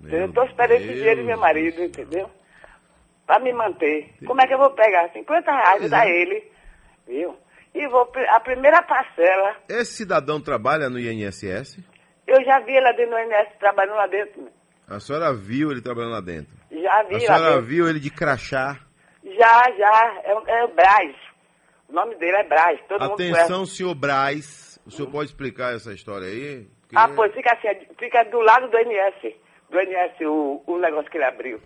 [SPEAKER 17] eu estou esperando esse dinheiro do meu marido, entendeu? Pra me manter. Como é que eu vou pegar 50 reais e dar
[SPEAKER 1] é.
[SPEAKER 17] ele, viu? E vou, a primeira parcela,
[SPEAKER 1] Esse cidadão trabalha no INSS?
[SPEAKER 17] eu já vi ela dentro do INS trabalhando lá dentro.
[SPEAKER 1] A senhora viu ele trabalhando lá dentro?
[SPEAKER 17] Já vi
[SPEAKER 1] A
[SPEAKER 17] lá
[SPEAKER 1] senhora viu ele de crachá?
[SPEAKER 17] Já, já. É, o- é o Braz. O nome dele é Braz. Todo mundo
[SPEAKER 1] Atenção, senhor Braz. O senhor pode explicar essa história aí? Porque-
[SPEAKER 17] Ah, pois fica assim, fica do lado do NS. Do NS, o, o negócio que ele abriu.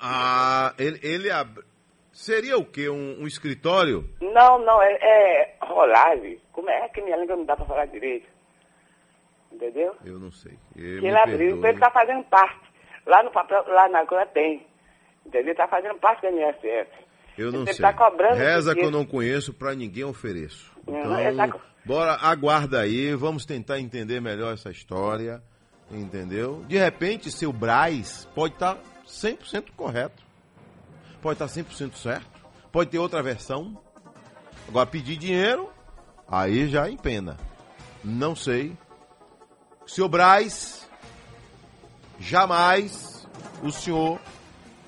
[SPEAKER 1] Ah, ele, ele ab- Seria o quê? Um, um escritório?
[SPEAKER 17] Não, não, é, é rolagem. Como é que minha língua não dá pra falar direito? Entendeu?
[SPEAKER 1] Eu não sei. Eu
[SPEAKER 17] ele abriu,
[SPEAKER 1] perdoe.
[SPEAKER 17] então ele tá fazendo parte. Lá no papel, lá na coisa tem. Entendeu? Ele tá fazendo parte do NSS.
[SPEAKER 1] Eu não
[SPEAKER 17] ele
[SPEAKER 1] sei.
[SPEAKER 17] tá cobrando
[SPEAKER 1] Reza que eu não conheço, pra ninguém ofereço.
[SPEAKER 17] Não, ele tá
[SPEAKER 1] Então, bora, aguarda aí, vamos tentar entender melhor essa história, entendeu? De repente, seu Braz pode estar 100% correto. Pode estar 100% certo. Pode ter outra versão. Agora, pedir dinheiro, aí já empena. Não sei. Seu Braz, jamais o senhor,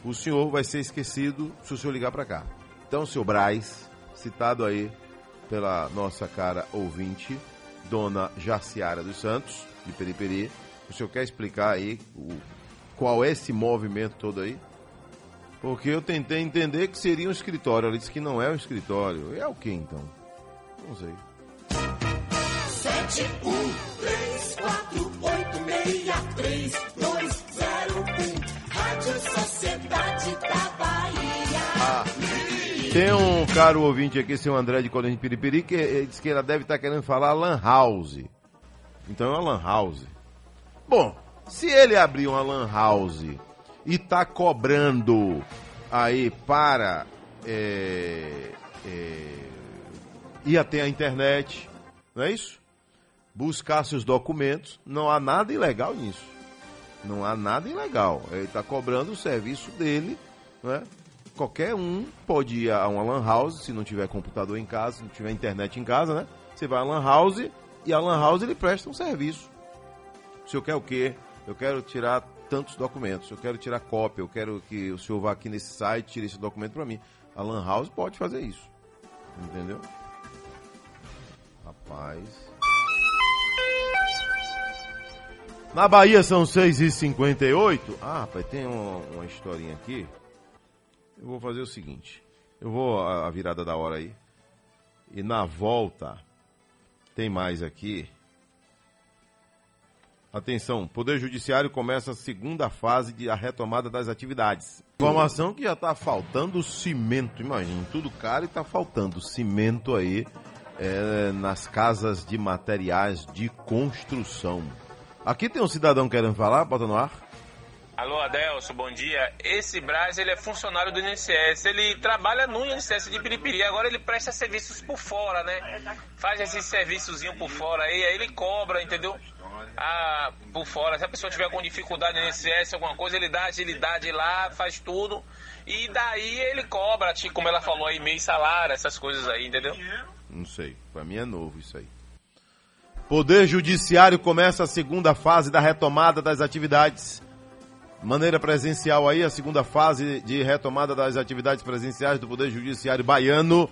[SPEAKER 1] o senhor vai ser esquecido se o senhor ligar para cá. Então, seu Braz, citado aí pela nossa cara ouvinte, dona Jaciara dos Santos, de Periperi, o senhor quer explicar aí o, qual é esse movimento todo aí? Porque eu tentei entender que seria um escritório. Ela disse que não é um escritório. É o que então? Não sei.
[SPEAKER 4] Sete, um, três, quatro, oito, meia, três, dois, zero, um. Rádio Sociedade da Bahia.
[SPEAKER 1] Tem um caro ouvinte aqui, seu André de Colônia de Piripiri, que eh, diz que ela deve estar querendo falar Lan House. Então é uma Lan House. Bom, se ele abrir uma Lan House e tá cobrando aí para é, é, ir até a internet, não é isso? Buscar seus documentos, não há nada ilegal nisso. Não há nada ilegal. Ele está cobrando o serviço dele, né? Qualquer um pode ir a uma lan house, se não tiver computador em casa, se não tiver internet em casa, né? Você vai à lan house e a lan house ele presta um serviço. Se eu quero o quê? Eu quero tirar tantos documentos, eu quero tirar cópia, eu quero que o senhor vá aqui nesse site, tire esse documento para mim. A lan house pode fazer isso. Entendeu? Rapaz. Na Bahia são 6h58. Ah, rapaz, tem uma, uma historinha aqui. Eu vou fazer o seguinte. Eu vou a, a virada da hora aí. E na volta tem mais aqui. Atenção, Poder Judiciário começa a segunda fase de a retomada das atividades. Informação que já está faltando cimento, imagina, tudo caro e está faltando cimento aí é, nas casas de materiais de construção. Aqui tem um cidadão querendo falar, bota no ar.
[SPEAKER 18] Alô, Adelso, bom dia. Esse Braz, ele é funcionário do INSS. Ele trabalha no INSS de Piripiri. Agora ele presta serviços por fora, né? Faz esses serviçozinho por fora aí, aí ele cobra, entendeu? Ah, por fora. Se a pessoa tiver com dificuldade no INSS, alguma coisa, ele dá agilidade lá, faz tudo. E daí ele cobra, tipo, como ela falou aí, meio salário, essas coisas aí, entendeu?
[SPEAKER 1] Não sei, pra mim é novo isso aí. Poder Judiciário começa a segunda fase da retomada das atividades. Maneira presencial aí, a segunda fase de retomada das atividades presenciais do Poder Judiciário Baiano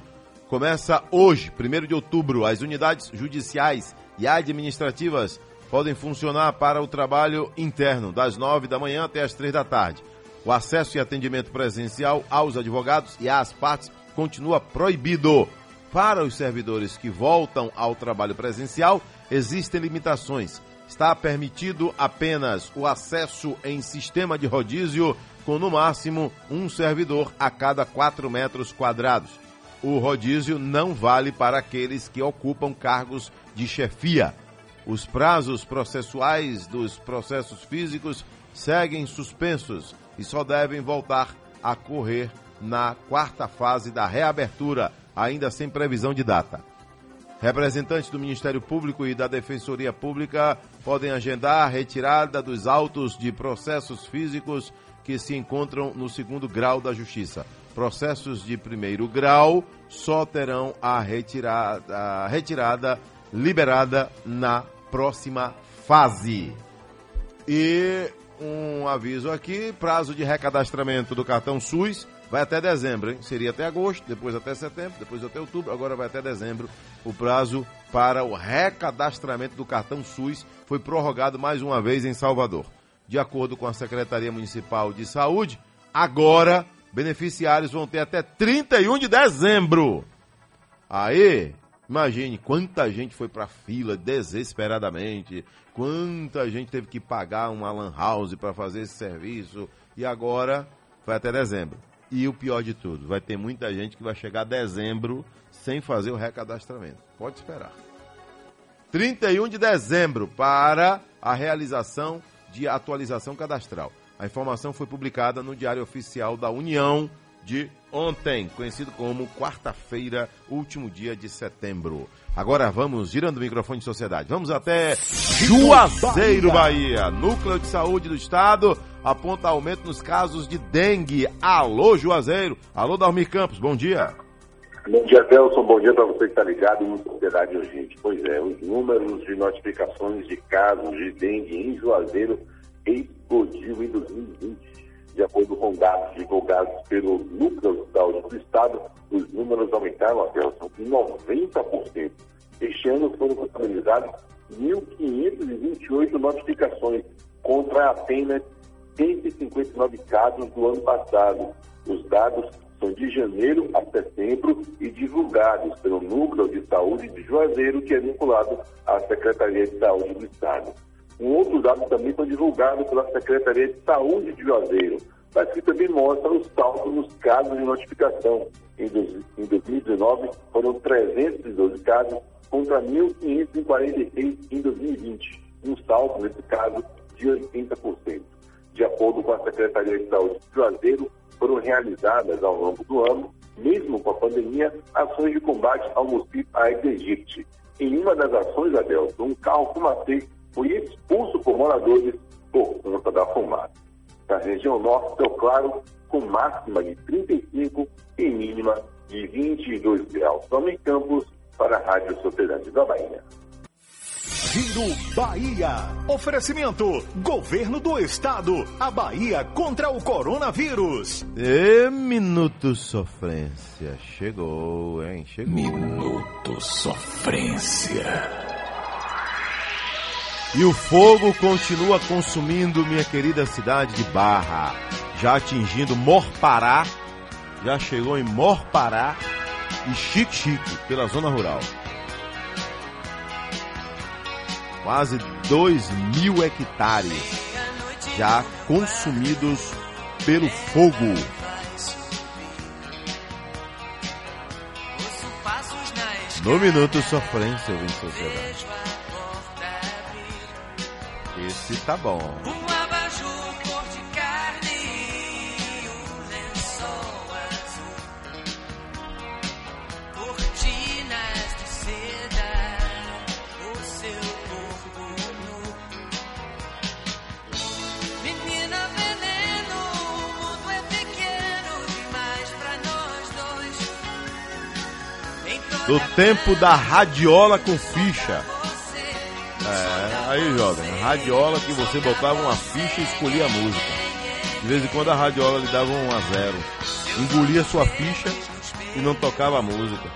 [SPEAKER 1] começa hoje, 1 de outubro. As unidades judiciais e administrativas podem funcionar para o trabalho interno, das 9 da manhã até as 3 da tarde. O acesso e atendimento presencial aos advogados e às partes continua proibido. Para os servidores que voltam ao trabalho presencial, existem limitações. Está permitido apenas o acesso em sistema de rodízio, com no máximo um servidor a cada 4 metros quadrados. O rodízio não vale para aqueles que ocupam cargos de chefia. Os prazos processuais dos processos físicos seguem suspensos e só devem voltar a correr na quarta fase da reabertura, ainda sem previsão de data. Representantes do Ministério Público e da Defensoria Pública podem agendar a retirada dos autos de processos físicos que se encontram no segundo grau da Justiça. Processos de primeiro grau só terão a retirada, a retirada liberada na próxima fase. E um aviso aqui: prazo de recadastramento do cartão SUS vai até dezembro, hein? Seria até agosto, depois até setembro, depois até outubro, agora vai até dezembro. O prazo para o recadastramento do cartão SUS foi prorrogado mais uma vez em Salvador. De acordo com a Secretaria Municipal de Saúde, agora beneficiários vão ter até 31 de dezembro. Aí, imagine quanta gente foi para fila desesperadamente, quanta gente teve que pagar uma lan house para fazer esse serviço e agora vai até dezembro. E o pior de tudo, vai ter muita gente que vai chegar dezembro sem fazer o recadastramento. Pode esperar. 31 de dezembro para a realização de atualização cadastral. A informação foi publicada no Diário Oficial da União de ontem, conhecido como quarta-feira, último dia de setembro. Agora vamos girando o microfone de sociedade. Vamos até Juazeiro, Bahia. Núcleo de Saúde do Estado aponta aumento nos casos de dengue. Alô, Juazeiro. Alô, Dalmir Campos. Bom dia.
[SPEAKER 10] Bom dia, Telson. Bom dia para você que está ligado no Sociedade Urgente. Pois é, os números de notificações de casos de dengue em Juazeiro explodiu em 2020. De acordo com dados divulgados pelo Núcleo Saúde do Estado, os números aumentaram, em 90%. Este ano foram contabilizadas 1.528 notificações contra apenas 159 casos do ano passado. Os dados são de janeiro a setembro e divulgados pelo Núcleo de Saúde de Juazeiro, que é vinculado à Secretaria de Saúde do Estado. Um outro dado também foi divulgado pela Secretaria de Saúde de Juazeiro, mas que também mostra os saltos nos casos de notificação. Em 2019, foram 312 casos contra 1.546 em 2020, um salto, nesse caso, de 80%. De acordo com a Secretaria de Saúde de Juazeiro, foram realizadas ao longo do ano, mesmo com a pandemia, ações de combate ao mosquito Aedes aegypti. Em uma das ações, Adel, um carro fumacê foi expulso por moradores por conta da fumaça. Na região norte, céu claro, com máxima de 35 e mínima de 22 graus. Tome Campos para a Rádio Sociedade da Bahia.
[SPEAKER 11] Giro Bahia. Oferecimento: Governo do Estado. A Bahia contra o coronavírus.
[SPEAKER 1] E Minuto Sofrência. Chegou, hein? Chegou.
[SPEAKER 3] Minuto Sofrência.
[SPEAKER 1] E o fogo continua consumindo minha querida cidade de Barra, já atingindo Morpará, já chegou em Morpará e Chique Chique, pela zona rural. Quase 2 mil hectares já consumidos pelo fogo. No Minuto Sofrência, ouvinte sociedade. Esse tá bom.
[SPEAKER 4] Um abajur cor de carne um lençol azul. Cortinas de seda, o seu corpo nu. Menina veneno, o mundo é pequeno demais pra nós dois.
[SPEAKER 1] Do tempo da radiola com ficha. É, aí jovem, radiola que você botava uma ficha e escolhia a música. De vez em quando a radiola lhe dava um a zero. Engolia sua ficha e não tocava a música.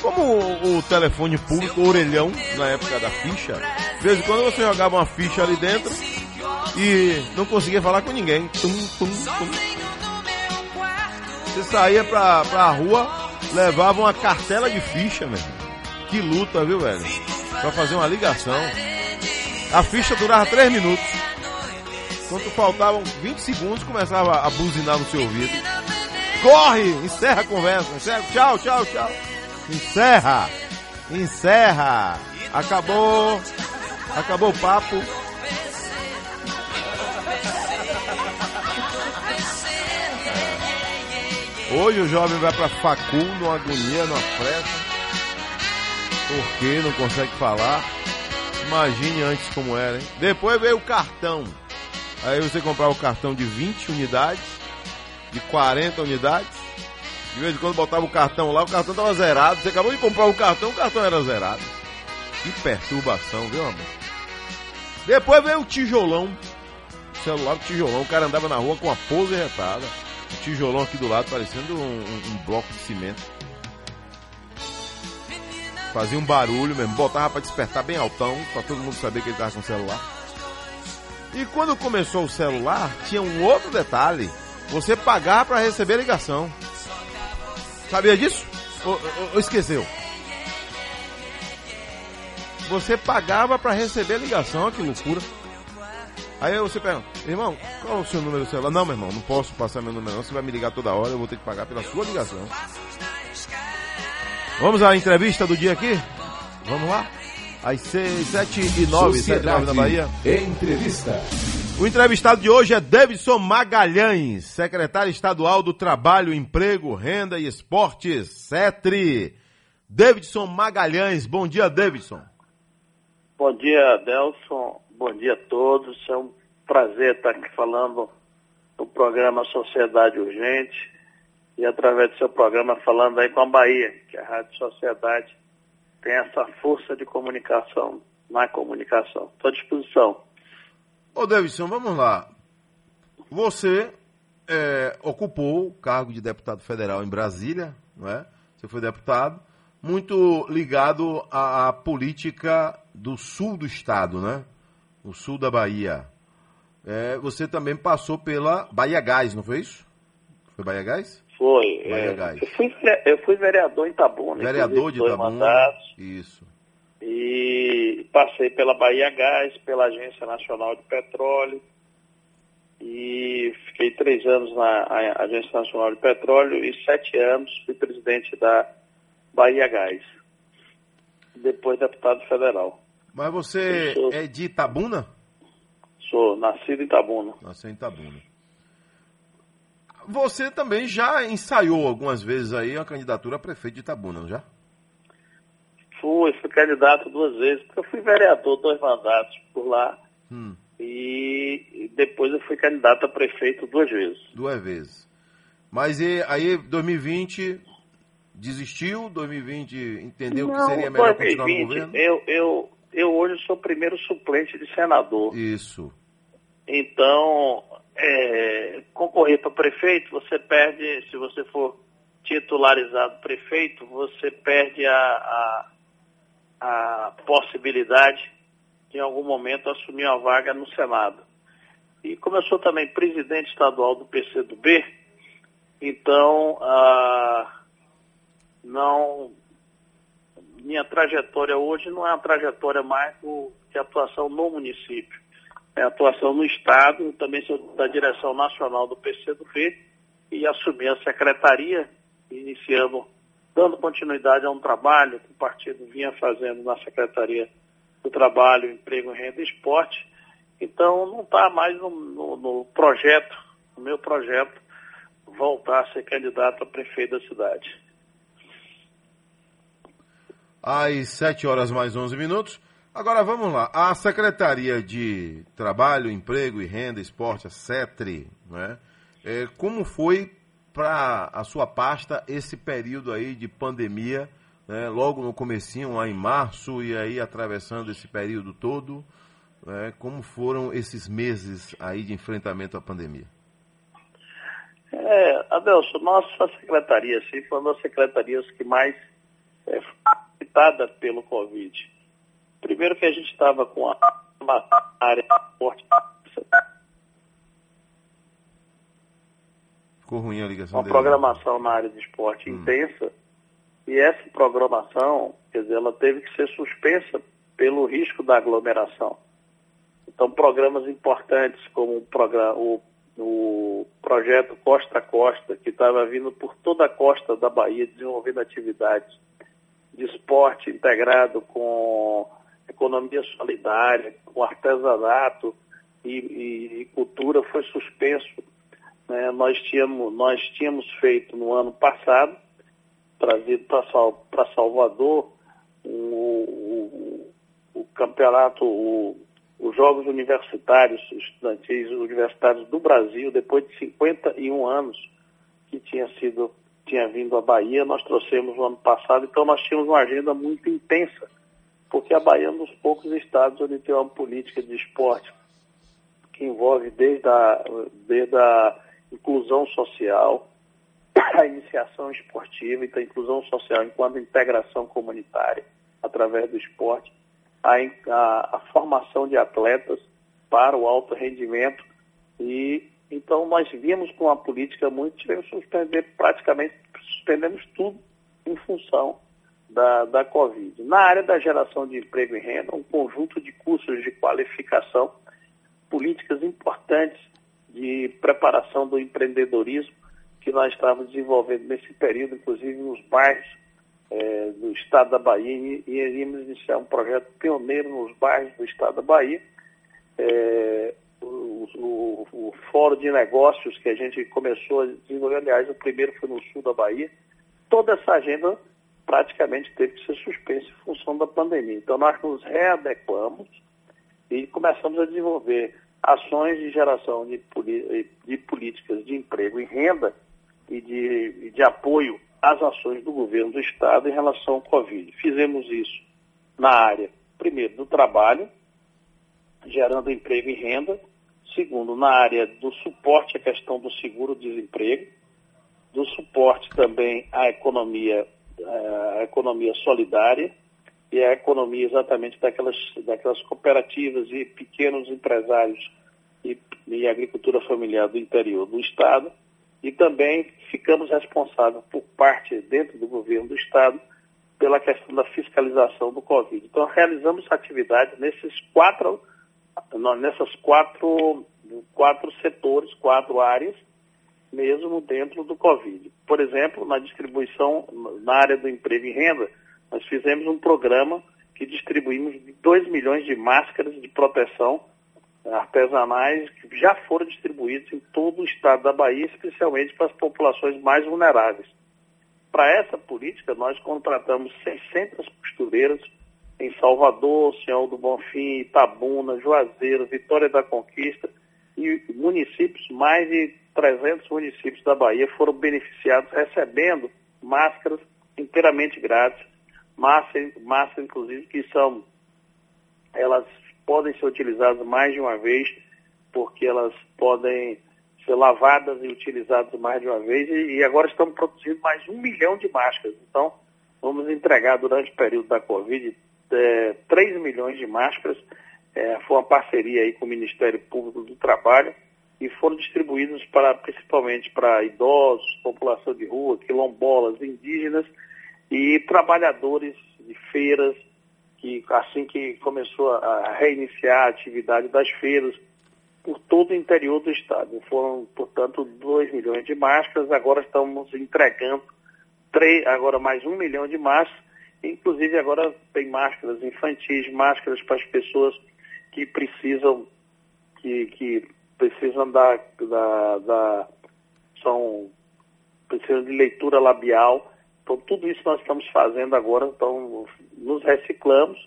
[SPEAKER 1] Como o, telefone público, o orelhão, na época da ficha, de vez em quando você jogava uma ficha ali dentro e não conseguia falar com ninguém. Tum, tum, tum. Você saía pra, pra rua, levava uma cartela de ficha, mesmo. Que luta, viu, velho? Pra fazer uma ligação. A ficha durava 3 minutos. Quando faltavam 20 segundos, começava a buzinar no seu ouvido. Corre! Encerra a conversa. Encerra. Tchau, tchau, tchau. Encerra! Encerra! Acabou! Acabou o papo. Hoje o jovem vai pra facul, numa agonia, numa pressa. Porque não consegue falar. Imagine antes como era, hein? Depois veio o cartão. Aí você comprava o cartão de 20 unidades, de 40 unidades. De vez em quando botava o cartão lá, o cartão tava zerado. Você acabou de comprar o cartão, o cartão era zerado. Que perturbação, viu, amor? Depois veio o tijolão. O celular do tijolão. O cara andava na rua com a pose retada. O tijolão aqui do lado parecendo um, um- um bloco de cimento. Fazia um barulho mesmo, botava pra despertar bem altão, pra todo mundo saber que ele tava com o celular. E quando começou o celular, tinha um outro detalhe. Você pagava pra receber ligação. Sabia disso? Ou, ou- ou esqueceu? Você pagava pra receber ligação, que loucura. Aí você pergunta, irmão, qual é o seu número do celular? Não, meu irmão, não posso passar meu número não, você vai me ligar toda hora, eu vou ter que pagar pela sua ligação. Vamos à entrevista do dia aqui? Vamos lá? Às 6, 7 e 9, 7 e 9 da Bahia.
[SPEAKER 3] Entrevista.
[SPEAKER 1] O entrevistado de hoje é Davidson Magalhães, secretário estadual do Trabalho, Emprego, Renda e Esportes, CETRI. Davidson Magalhães, bom dia, Davidson.
[SPEAKER 19] Bom dia, Adelson. Bom dia a todos. É um prazer estar aqui falando do programa Sociedade Urgente e através do seu programa falando aí com a Bahia, que a Rádio Sociedade tem essa força de comunicação na comunicação. Estou à disposição.
[SPEAKER 1] Ô Davidson, vamos lá. Você é, ocupou o cargo de deputado federal em Brasília, não é? Você foi deputado, muito ligado à, à política do sul do estado, né? O sul da Bahia. É, você também passou pela Bahia Gás, não foi isso? Foi Bahia Gás?
[SPEAKER 19] Foi. É, eu, fui, eu fui vereador em Itabuna.
[SPEAKER 1] Vereador de Itabuna.
[SPEAKER 19] mandatos.
[SPEAKER 1] Isso.
[SPEAKER 19] e passei pela Bahia Gás, pela Agência Nacional de Petróleo e fiquei três anos na Agência Nacional de Petróleo e sete anos fui presidente da Bahia Gás. Depois deputado federal.
[SPEAKER 1] Mas você
[SPEAKER 19] sou-
[SPEAKER 1] é de Itabuna?
[SPEAKER 19] Sou nascido em Itabuna.
[SPEAKER 1] Nasceu em Itabuna. Você também já ensaiou algumas vezes aí a candidatura a prefeito de Itabuna, não já?
[SPEAKER 19] Fui, fui candidato duas vezes, porque eu fui vereador dois mandatos por lá.
[SPEAKER 1] Hum.
[SPEAKER 19] E, depois eu fui candidato a prefeito duas vezes.
[SPEAKER 1] Duas vezes. Mas e, aí, 2020, desistiu? 2020 entendeu que
[SPEAKER 19] Não,
[SPEAKER 1] seria melhor continuar no
[SPEAKER 19] 2020,
[SPEAKER 1] governo?
[SPEAKER 19] Eu, eu, eu hoje sou o primeiro suplente de senador.
[SPEAKER 1] Isso.
[SPEAKER 19] Então, é, concorrer para prefeito, você perde, se você for titularizado prefeito, você perde a, a, a possibilidade de em algum momento assumir uma vaga no Senado. E como eu sou também presidente estadual do PCdoB, então ah, não minha trajetória hoje não é uma trajetória mais de atuação no município, é atuação no Estado, também sou da direção nacional do PCdoB e assumi a secretaria, iniciando, dando continuidade a um trabalho que o partido vinha fazendo na Secretaria do Trabalho, Emprego, Renda e Esporte. Então não está mais no, no, no projeto, no meu projeto, voltar a ser candidato a prefeito da cidade.
[SPEAKER 1] Às 7 horas mais 11 minutos. Agora vamos lá. A Secretaria de Trabalho, Emprego e Renda, Esporte, a CETRE, né? É, como foi para a sua pasta esse período aí de pandemia, né? logo no comecinho, lá em março, e aí atravessando esse período todo, né? como foram esses meses aí de enfrentamento à pandemia?
[SPEAKER 19] É, Adelson, nossa secretaria assim, foi uma das secretarias que mais é, foi afetada pelo Covid. Primeiro que a gente estava com a, uma área de esporte
[SPEAKER 1] Ficou ruim a ligação
[SPEAKER 19] uma
[SPEAKER 1] dele.
[SPEAKER 19] programação na área de esporte intensa e essa programação, quer dizer, ela teve que ser suspensa pelo risco da aglomeração. Então, programas importantes como o, programa, o, o projeto Costa a Costa, que estava vindo por toda a costa da Bahia, desenvolvendo atividades de esporte integrado com economia solidária, com artesanato e, e- e cultura, foi suspenso. né? Nós, tínhamos, nós tínhamos feito no ano passado, trazido para Salvador, o, o- o campeonato, o- os Jogos Universitários, Estudantis Universitários do Brasil, depois de 51 anos que tinha sido tinha vindo à Bahia, nós trouxemos no ano passado, então nós tínhamos uma agenda muito intensa, porque a Bahia é um dos poucos estados onde tem uma política de esporte que envolve desde a, desde a inclusão social, a iniciação esportiva, então a inclusão social enquanto integração comunitária através do esporte, a, a- a formação de atletas para o alto rendimento. E então nós vimos com uma política muito, tivemos que suspender praticamente, suspendemos tudo em função da, da Covid. Na área da geração de emprego e renda, um conjunto de cursos de qualificação, políticas importantes de preparação do empreendedorismo que nós estávamos desenvolvendo nesse período, inclusive nos bairros eh, do estado da Bahia, e, iríamos iniciar um projeto pioneiro nos bairros do estado da Bahia. Eh, o, o- o fórum de negócios que a gente começou a desenvolver, aliás, o primeiro foi no sul da Bahia, toda essa agenda praticamente teve que ser suspensa em função da pandemia. Então nós nos readequamos e começamos a desenvolver ações de geração de, de políticas de emprego e renda e de, de apoio às ações do governo do Estado em relação ao Covid. Fizemos isso na área, primeiro, do trabalho, gerando emprego e renda. Segundo, na área do suporte à questão do seguro-desemprego, do suporte também à economia, eh, à economia solidária e à economia exatamente daquelas, daquelas cooperativas e pequenos empresários e, e agricultura familiar do interior do Estado. E também ficamos responsáveis por parte, dentro do governo do Estado, pela questão da fiscalização do Covid. Então, realizamos atividades nesses quatro, nessas quatro, quatro setores, quatro áreas, mesmo dentro do Covid. Por exemplo, na distribuição, na área do emprego e renda, nós fizemos um programa que distribuímos 2 milhões de máscaras de proteção eh, artesanais que já foram distribuídos em todo o estado da Bahia, especialmente para as populações mais vulneráveis. Para essa política, nós contratamos 600 costureiras em Salvador, Senhor do Bonfim, Itabuna, Juazeiro, Vitória da Conquista e municípios, mais de 300 municípios da Bahia foram beneficiados recebendo máscaras inteiramente grátis, máscaras, máscaras inclusive que são, elas podem ser utilizadas mais de uma vez, porque elas podem ser lavadas e utilizadas mais de uma vez, e, e agora estamos produzindo mais um milhão de máscaras. Então, vamos entregar durante o período da Covid é, 3 milhões de máscaras. É, foi uma parceria aí com o Ministério Público do Trabalho e foram distribuídos para, principalmente para idosos, população de rua, quilombolas, indígenas e trabalhadores de feiras, que assim que começou a reiniciar a atividade das feiras por todo o interior do estado. Foram, portanto, 2 milhões de máscaras, agora estamos entregando três, agora mais um milhão de máscaras, inclusive agora tem máscaras infantis, máscaras para as pessoas que precisam, que, que precisam da, da, da são precisam de leitura labial. Então tudo isso nós estamos fazendo agora, então nos reciclamos,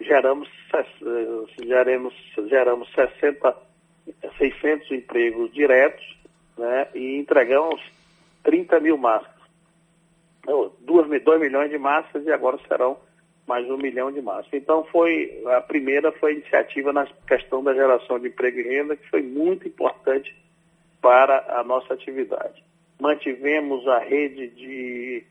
[SPEAKER 19] geramos, geramos, geramos 60, 600 empregos diretos né, e entregamos 30 mil máscaras. 2 milhões de máscaras e agora serão mais um milhão de máscaras. Então foi a primeira foi a iniciativa na questão da geração de emprego e renda, que foi muito importante para a nossa atividade. Mantivemos a rede de,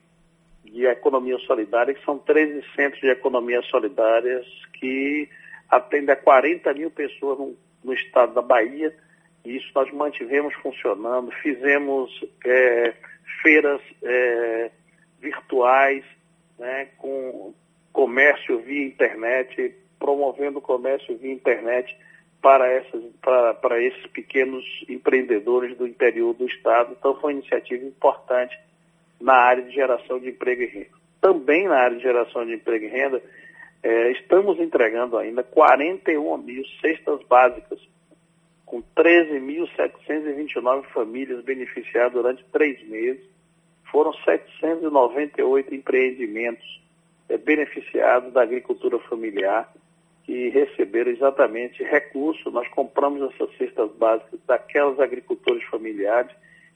[SPEAKER 19] de economia solidária, que são 13 centros de economia solidárias que atendem a 40 mil pessoas no, no estado da Bahia. E isso nós mantivemos funcionando, fizemos é, feiras é, virtuais, né, com comércio via internet, promovendo o comércio via internet para, essas, para, para esses pequenos empreendedores do interior do Estado. Então, foi uma iniciativa importante na área de geração de emprego e renda. Também na área de geração de emprego e renda, eh, estamos entregando ainda 41 mil cestas básicas, com 13.729 famílias beneficiadas durante três meses. Foram 798 empreendimentos é, beneficiados da agricultura familiar que receberam exatamente recursos. Nós compramos essas cestas básicas daquelas agricultores familiares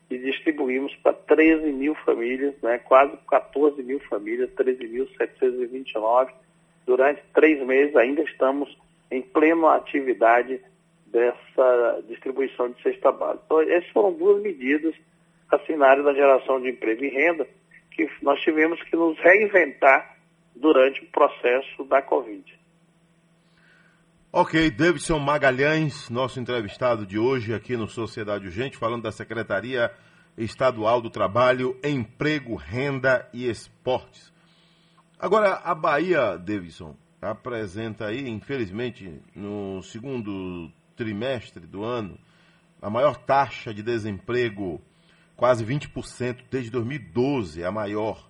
[SPEAKER 19] e distribuímos para 13 mil famílias, né, quase 14 mil famílias, 13.729. Durante três meses ainda estamos em plena atividade dessa distribuição de cesta básica. Então, essas foram duas medidas assim, na área da geração de emprego e renda que nós tivemos que nos reinventar durante o processo da Covid.
[SPEAKER 1] Ok, Davidson Magalhães, nosso entrevistado de hoje aqui no Sociedade Urgente, falando da Secretaria Estadual do Trabalho, Emprego, Renda e Esportes. Agora, a Bahia, Davidson, apresenta aí, infelizmente, no segundo trimestre do ano, a maior taxa de desemprego, quase 20% desde 2012, a maior.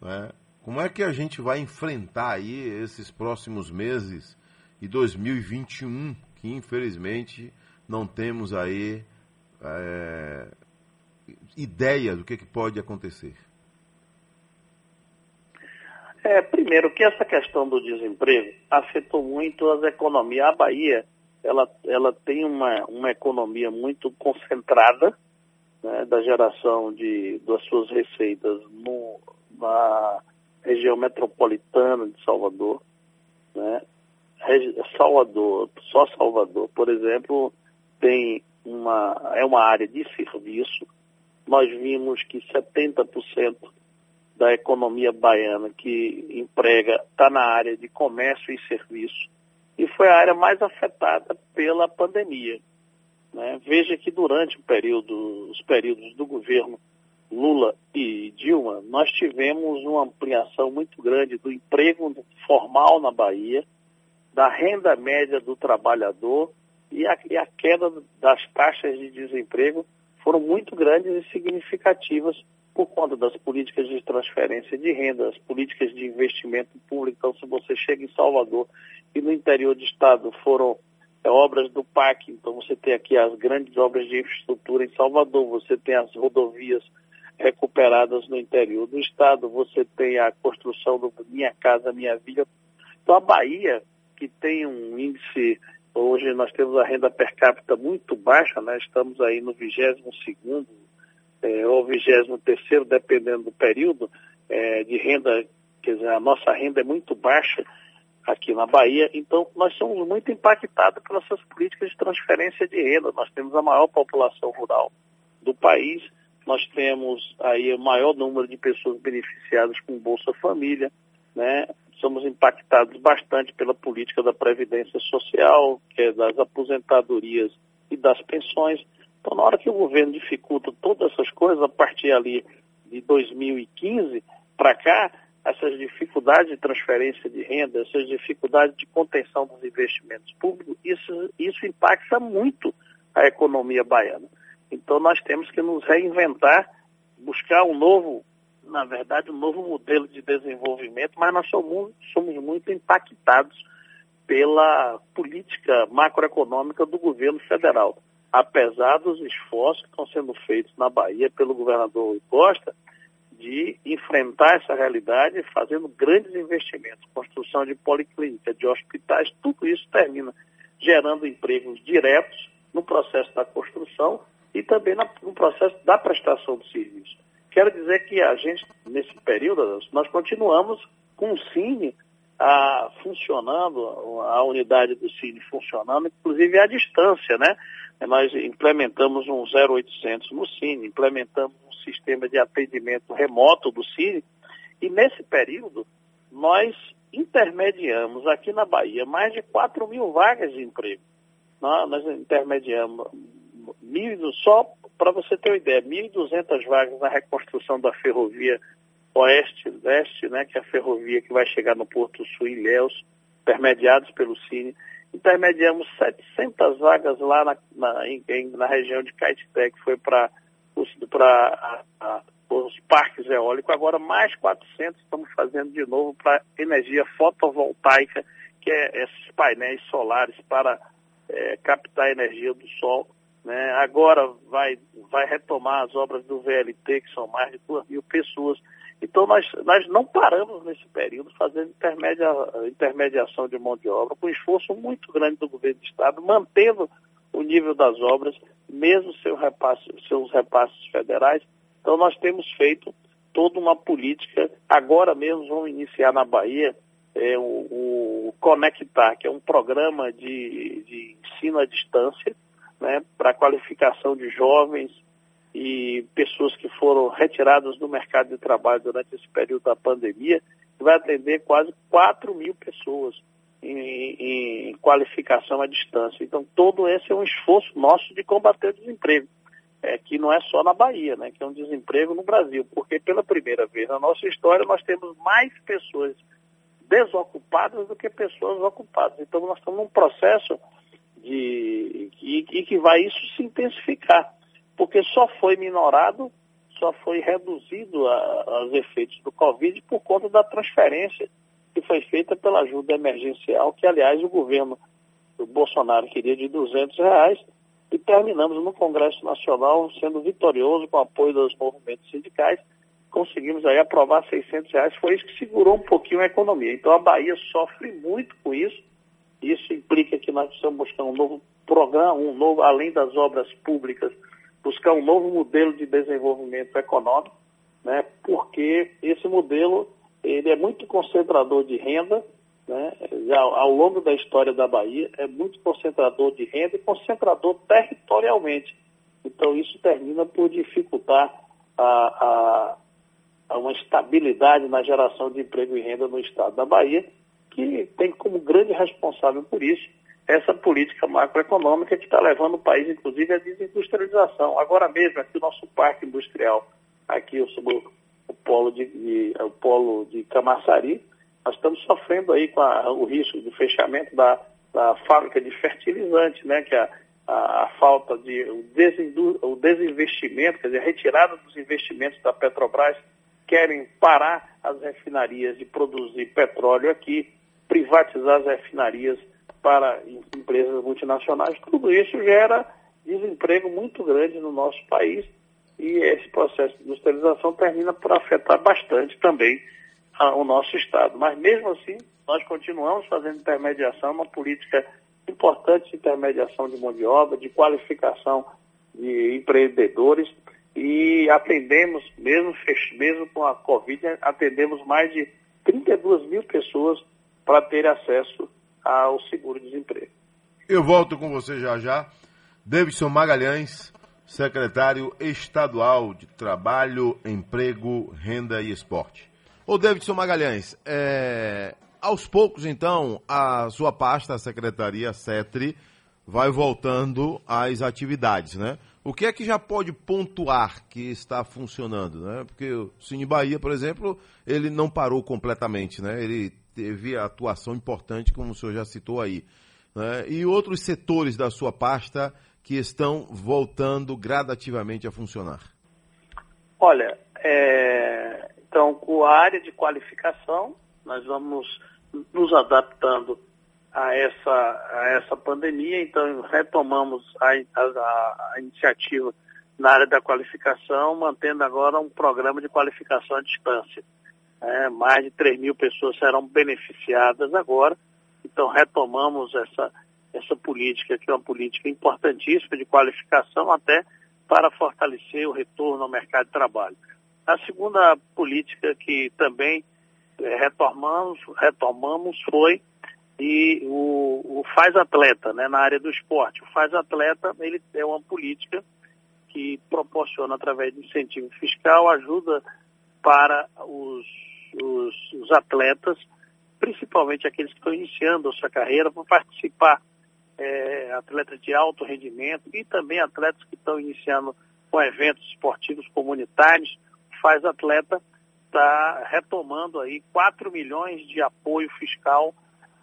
[SPEAKER 1] Né? Como é que a gente vai enfrentar aí esses próximos meses e 2021, que infelizmente não temos aí é, ideia do que, que pode acontecer?
[SPEAKER 19] É, primeiro, que essa questão do desemprego afetou muito as economias. A Bahia, ela, ela tem uma, uma economia muito concentrada né, da geração de, das suas receitas no, na, região metropolitana de Salvador, né? Salvador, só Salvador, por exemplo, tem uma, é uma área de serviço. Nós vimos que 70% da economia baiana que emprega está na área de comércio e serviço e foi a área mais afetada pela pandemia. Né? Veja que durante o período, os períodos do governo Lula e Dilma, nós tivemos uma ampliação muito grande do emprego formal na Bahia, da renda média do trabalhador e a, e a queda das taxas de desemprego foram muito grandes e significativas por conta das políticas de transferência de renda, as políticas de investimento público. Então, se você chega em Salvador e no interior do estado foram é, obras do PAC, então você tem aqui as grandes obras de infraestrutura em Salvador, você tem as rodovias recuperadas no interior do estado. Você tem a construção do Minha Casa Minha Vida. Então a Bahia, que tem um índice, hoje nós temos a renda per capita muito baixa, né? estamos aí no 22 segundo é, ou 23 terceiro, dependendo do período, é, de renda, quer dizer, a nossa renda é muito baixa aqui na Bahia, então nós somos muito impactados pelas políticas de transferência de renda. Nós temos a maior população rural do país, nós temos aí o maior número de pessoas beneficiadas com Bolsa Família, né? Somos impactados bastante pela política da Previdência Social, que é das aposentadorias e das pensões. Então, na hora que o governo dificulta todas essas coisas, a partir ali de 2015 para cá, essas dificuldades de transferência de renda, essas dificuldades de contenção dos investimentos públicos, isso, isso impacta muito a economia baiana. Então nós temos que nos reinventar, buscar um novo, na verdade, um novo modelo de desenvolvimento, mas nós somos, somos muito impactados pela política macroeconômica do governo federal. Apesar dos esforços que estão sendo feitos na Bahia pelo governador Costa, de enfrentar essa realidade fazendo grandes investimentos, construção de policlínica, de hospitais, tudo isso termina gerando empregos diretos no processo da construção e também no processo da prestação do serviço. Quero dizer que a gente, nesse período, nós continuamos com o Cine a, funcionando, a unidade do Cine funcionando, inclusive à distância, né? Nós implementamos um 0800 no Cine, implementamos um sistema de atendimento remoto do Cine, e nesse período nós intermediamos aqui na Bahia mais de 4 mil vagas de emprego. Nós, intermediamos só para você ter uma ideia, 1.200 vagas na reconstrução da ferrovia oeste-leste, né, que é a ferrovia que vai chegar no Porto Sul em Ilhéus, intermediados pelo Cine. Intermediamos 700 vagas lá na, na, em, na região de Caetité, que foi para os, os parques eólicos. Agora mais 400 estamos fazendo de novo para energia fotovoltaica, que é esses painéis solares para é, captar energia do sol né? Agora vai, vai retomar as obras do VLT, que são mais de 2 mil pessoas. Então nós, nós não paramos nesse período fazendo intermedia, intermediação de mão de obra, com esforço muito grande do governo do Estado, mantendo o nível das obras, mesmo seu repasse, seus repasses federais. Então nós temos feito toda uma política. Agora mesmo vamos iniciar na Bahia é, o, o Conectar, que é um programa de, de ensino à distância, né, para a qualificação de jovens e pessoas que foram retiradas do mercado de trabalho durante esse período da pandemia, vai atender quase 4 mil pessoas em, em qualificação à distância. Então, todo esse é um esforço nosso de combater o desemprego, é, que não é só na Bahia, né, que é um desemprego no Brasil, porque pela primeira vez na nossa história nós temos mais pessoas desocupadas do que pessoas ocupadas. Então, nós estamos num processo de, e, e que vai isso se intensificar, porque só foi minorado, só foi reduzido aos efeitos do Covid por conta da transferência que foi feita pela ajuda emergencial, que aliás o governo do Bolsonaro queria de 200 reais, e terminamos no Congresso Nacional sendo vitorioso com o apoio dos movimentos sindicais, conseguimos aí aprovar 600 reais, foi isso que segurou um pouquinho a economia. Então a Bahia sofre muito com isso, isso implica que nós precisamos buscar um novo programa, um novo, além das obras públicas, buscar um novo modelo de desenvolvimento econômico, né, porque esse modelo ele é muito concentrador de renda, né, já ao longo da história da Bahia, é muito concentrador de renda e concentrador territorialmente. Então isso termina por dificultar a, a, a uma estabilidade na geração de emprego e renda no estado da Bahia que tem como grande responsável por isso essa política macroeconômica que está levando o país, inclusive, à desindustrialização. Agora mesmo, aqui o nosso parque industrial, aqui o, o, polo, de, de, o polo de Camaçari, nós estamos sofrendo aí com a, o risco de fechamento da, da fábrica de fertilizante, né, que é a, a, falta de o, desindu, o desinvestimento, quer dizer, a retirada dos investimentos da Petrobras, querem parar as refinarias de produzir petróleo aqui, privatizar as refinarias para empresas multinacionais, tudo isso gera desemprego muito grande no nosso país e esse processo de industrialização termina por afetar bastante também a, o nosso Estado. Mas mesmo assim, nós continuamos fazendo intermediação, uma política importante de intermediação de mão de obra, de qualificação de empreendedores e atendemos, mesmo, mesmo com a Covid, atendemos mais de 32 mil pessoas para ter acesso ao seguro-desemprego.
[SPEAKER 1] Eu volto com você já já. Davidson Magalhães, secretário estadual de Trabalho, Emprego, Renda e Esporte. Ô Davidson Magalhães, é, aos poucos então a sua pasta, a Secretaria CETRI, vai voltando às atividades, né? O que é que já pode pontuar que está funcionando, né? Porque o Cine Bahia, por exemplo, ele não parou completamente, né? Ele teve a atuação importante, como o senhor já citou aí. Né? E outros setores da sua pasta que estão voltando gradativamente a funcionar?
[SPEAKER 19] Olha, é, então, com a área de qualificação, nós vamos nos adaptando a essa, a essa pandemia, então retomamos a, a, a iniciativa na área da qualificação, mantendo agora um programa de qualificação à distância. É, mais de 3 mil pessoas serão beneficiadas agora, então retomamos essa, essa política, que é uma política importantíssima de qualificação até para fortalecer o retorno ao mercado de trabalho. A segunda política que também é, retomamos, retomamos foi e o, o Faz Atleta, né, na área do esporte. O Faz Atleta ele é uma política que proporciona, através de incentivo fiscal, ajuda para os, os, os atletas, principalmente aqueles que estão iniciando a sua carreira, para participar é, atletas de alto rendimento e também atletas que estão iniciando com eventos esportivos comunitários. Faz Atleta está retomando aí 4 milhões de apoio fiscal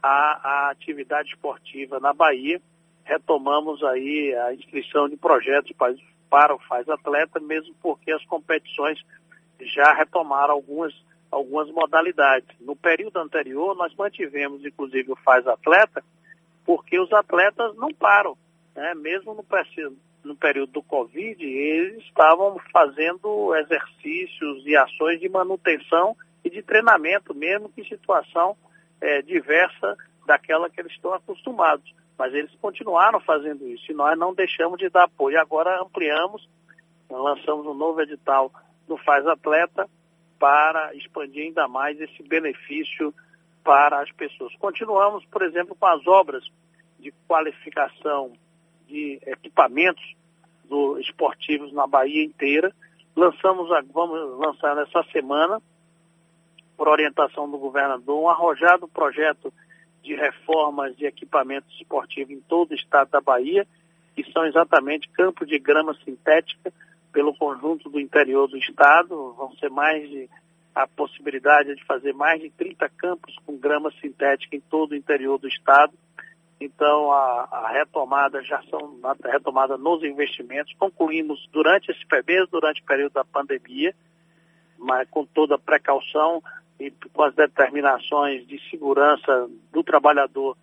[SPEAKER 19] à, à, atividade esportiva na Bahia. Retomamos aí a inscrição de projetos para, para o Faz Atleta, mesmo porque as competições já retomaram algumas, algumas modalidades. No período anterior, nós mantivemos, inclusive, o Faz Atleta, porque os atletas não param. Né? Mesmo no, no período do Covid, eles estavam fazendo exercícios e ações de manutenção e de treinamento, mesmo que em situação é, diversa daquela que eles estão acostumados. Mas eles continuaram fazendo isso e nós não deixamos de dar apoio. Agora ampliamos, lançamos um novo edital no Faz Atleta para expandir ainda mais esse benefício para as pessoas. Continuamos, por exemplo, com as obras de qualificação de equipamentos do, esportivos na Bahia inteira. Lançamos, vamos lançar nessa semana, por orientação do governador, um arrojado projeto de reformas de equipamentos esportivos em todo o estado da Bahia, que são exatamente campos de grama sintética pelo conjunto do interior do estado. Vão ser mais de a possibilidade de fazer mais de 30 campos com grama sintética em todo o interior do estado. Então, a, a retomada já são a retomada nos investimentos. Concluímos durante esse mês, durante o período da pandemia, mas com toda a precaução e com as determinações de segurança do trabalhador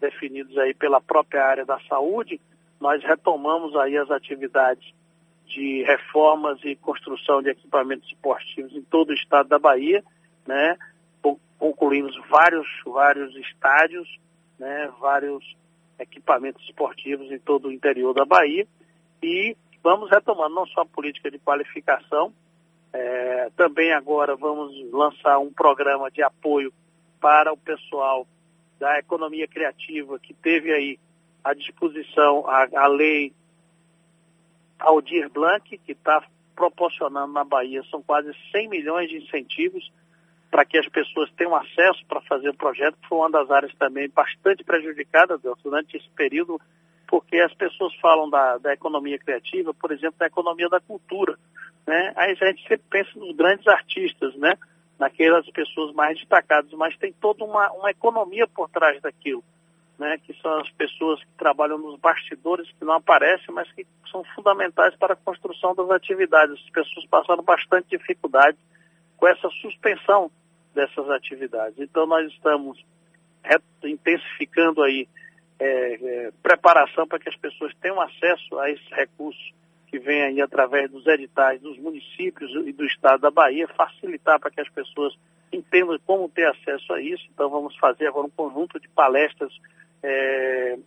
[SPEAKER 19] definidos aí pela própria área da saúde, nós retomamos aí as atividades de reformas e construção de equipamentos esportivos em todo o estado da Bahia, né? Concluímos vários, vários estádios, né? Vários equipamentos esportivos em todo o interior da Bahia e vamos retomando não só a política de qualificação, é, também agora vamos lançar um programa de apoio para o pessoal da economia criativa que teve aí à disposição a, a lei Aldir Blanc, que está proporcionando na Bahia, são quase 100 milhões de incentivos para que as pessoas tenham acesso para fazer o projeto, que foi uma das áreas também bastante prejudicada durante esse período, porque as pessoas falam da, da economia criativa, por exemplo, da economia da cultura. Né? Aí a gente sempre pensa nos grandes artistas, né? naquelas pessoas mais destacadas, mas tem toda uma, uma economia por trás daquilo né, que são as pessoas que trabalham nos bastidores, que não aparecem, mas que são fundamentais para a construção das atividades. As pessoas passaram bastante dificuldade com essa suspensão dessas atividades. Então nós estamos intensificando aí é, é, preparação para que as pessoas tenham acesso a esses recursos que vem aí através dos editais dos municípios e do estado da Bahia, facilitar para que as pessoas entendam como ter acesso a isso. Então vamos fazer agora um conjunto de palestras é,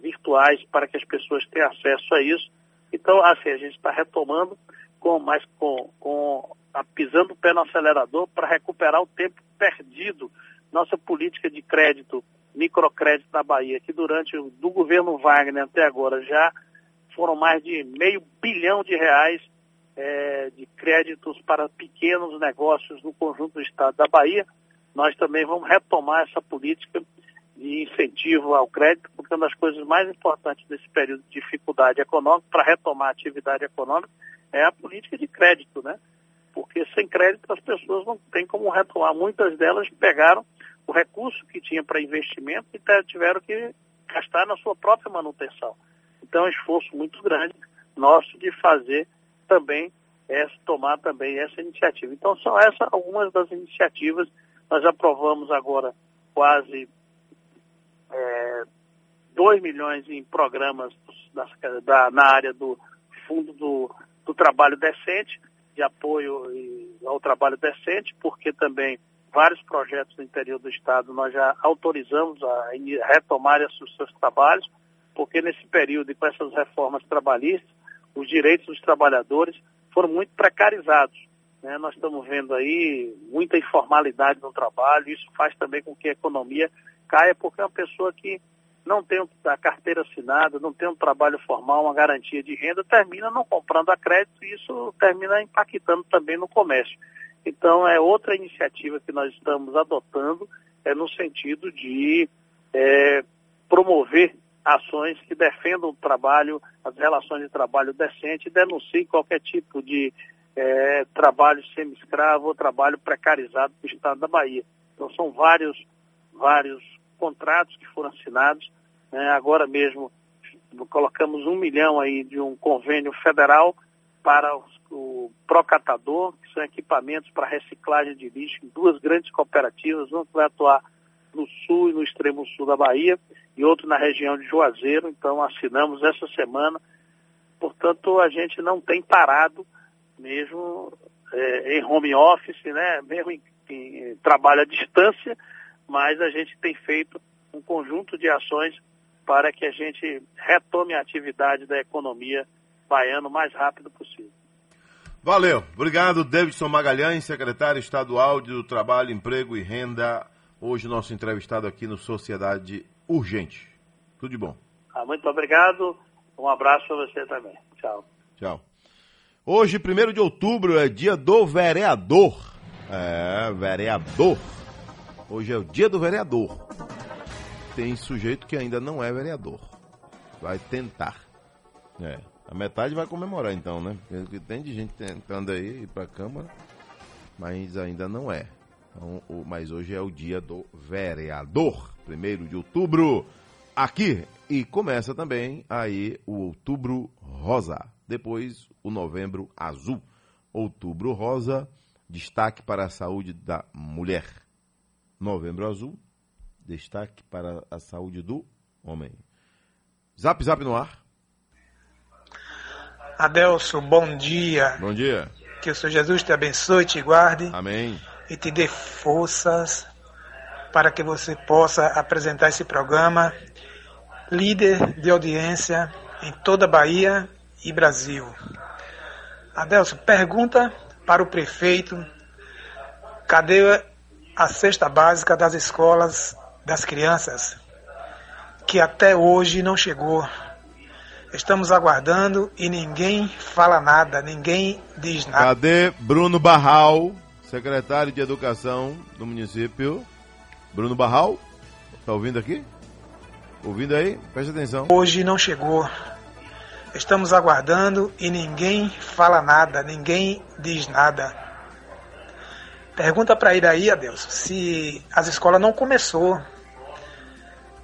[SPEAKER 19] virtuais para que as pessoas tenham acesso a isso. Então, assim, a gente está retomando, com, mas com, com a, pisando o pé no acelerador para recuperar o tempo perdido. Nossa política de crédito, microcrédito na Bahia, que durante do governo Wagner até agora já foram mais de meio bilhão de reais é, de créditos para pequenos negócios no conjunto do estado da Bahia. Nós também vamos retomar essa política de incentivo ao crédito, porque uma das coisas mais importantes nesse período de dificuldade econômica, para retomar a atividade econômica, é a política de crédito, né? Porque sem crédito as pessoas não têm como retomar. Muitas delas pegaram o recurso que tinha para investimento e tiveram que gastar na sua própria manutenção. Então é um esforço muito grande nosso de fazer também essa, tomar também essa iniciativa. Então são essas algumas das iniciativas. Nós aprovamos agora quase é, 2 milhões em programas das, da, na área do Fundo do, do Trabalho Decente, de apoio ao trabalho decente, porque também vários projetos no interior do Estado nós já autorizamos a retomar os seus trabalhos, porque nesse período e com essas reformas trabalhistas, os direitos dos trabalhadores foram muito precarizados. Né? Nós estamos vendo aí muita informalidade no trabalho, isso faz também com que a economia caia, porque é uma pessoa que não tem a carteira assinada, não tem um trabalho formal, uma garantia de renda, termina não comprando a crédito e isso termina impactando também no comércio. Então, é outra iniciativa que nós estamos adotando, é no sentido de é, promover ações que defendam o trabalho, as relações de trabalho decente e qualquer tipo de é, trabalho semi-escravo ou trabalho precarizado do Estado da Bahia. Então, são vários, vários contratos que foram assinados. Né? Agora mesmo colocamos um milhão aí de um convênio federal para o Procatador, que são equipamentos para reciclagem de lixo em duas grandes cooperativas, uma que vai atuar no sul e no extremo sul da Bahia, e outro na região de Juazeiro, então assinamos essa semana. Portanto, a gente não tem parado mesmo é, em home office, né? mesmo em, em trabalho à distância, mas a gente tem feito um conjunto de ações para que a gente retome a atividade da economia baiana o mais rápido possível.
[SPEAKER 1] Valeu. Obrigado, Davidson Magalhães, secretário estadual do Trabalho, Emprego e Renda. Hoje, nosso entrevistado aqui no Sociedade Urgente. Tudo de bom.
[SPEAKER 19] Ah, muito obrigado. Um abraço para você também. Tchau.
[SPEAKER 1] Tchau. Hoje, 1 de outubro, é dia do vereador. É, vereador. Hoje é o dia do vereador. Tem sujeito que ainda não é vereador. Vai tentar. É. A metade vai comemorar então, né? Porque tem de gente tentando aí ir pra Câmara, mas ainda não é. Então, o, mas hoje é o dia do vereador, primeiro de outubro, aqui. E começa também aí o outubro rosa. Depois o novembro azul. Outubro rosa, destaque para a saúde da mulher. Novembro Azul, destaque para a saúde do homem. Zap Zap no ar.
[SPEAKER 20] Adelso, bom dia.
[SPEAKER 1] Bom dia.
[SPEAKER 20] Que o Senhor Jesus te abençoe, te guarde.
[SPEAKER 1] Amém.
[SPEAKER 20] E te dê forças para que você possa apresentar esse programa líder de audiência em toda a Bahia e Brasil. Adelso, pergunta para o prefeito: cadê a cesta básica das escolas das crianças, que até hoje não chegou. Estamos aguardando e ninguém fala nada, ninguém diz nada.
[SPEAKER 1] Cadê Bruno Barral, secretário de Educação do município? Bruno Barral, tá ouvindo aqui? Ouvindo aí? Preste atenção.
[SPEAKER 20] Hoje não chegou. Estamos aguardando e ninguém fala nada, ninguém diz nada. Pergunta para ele aí, Adeus, se as escolas não começou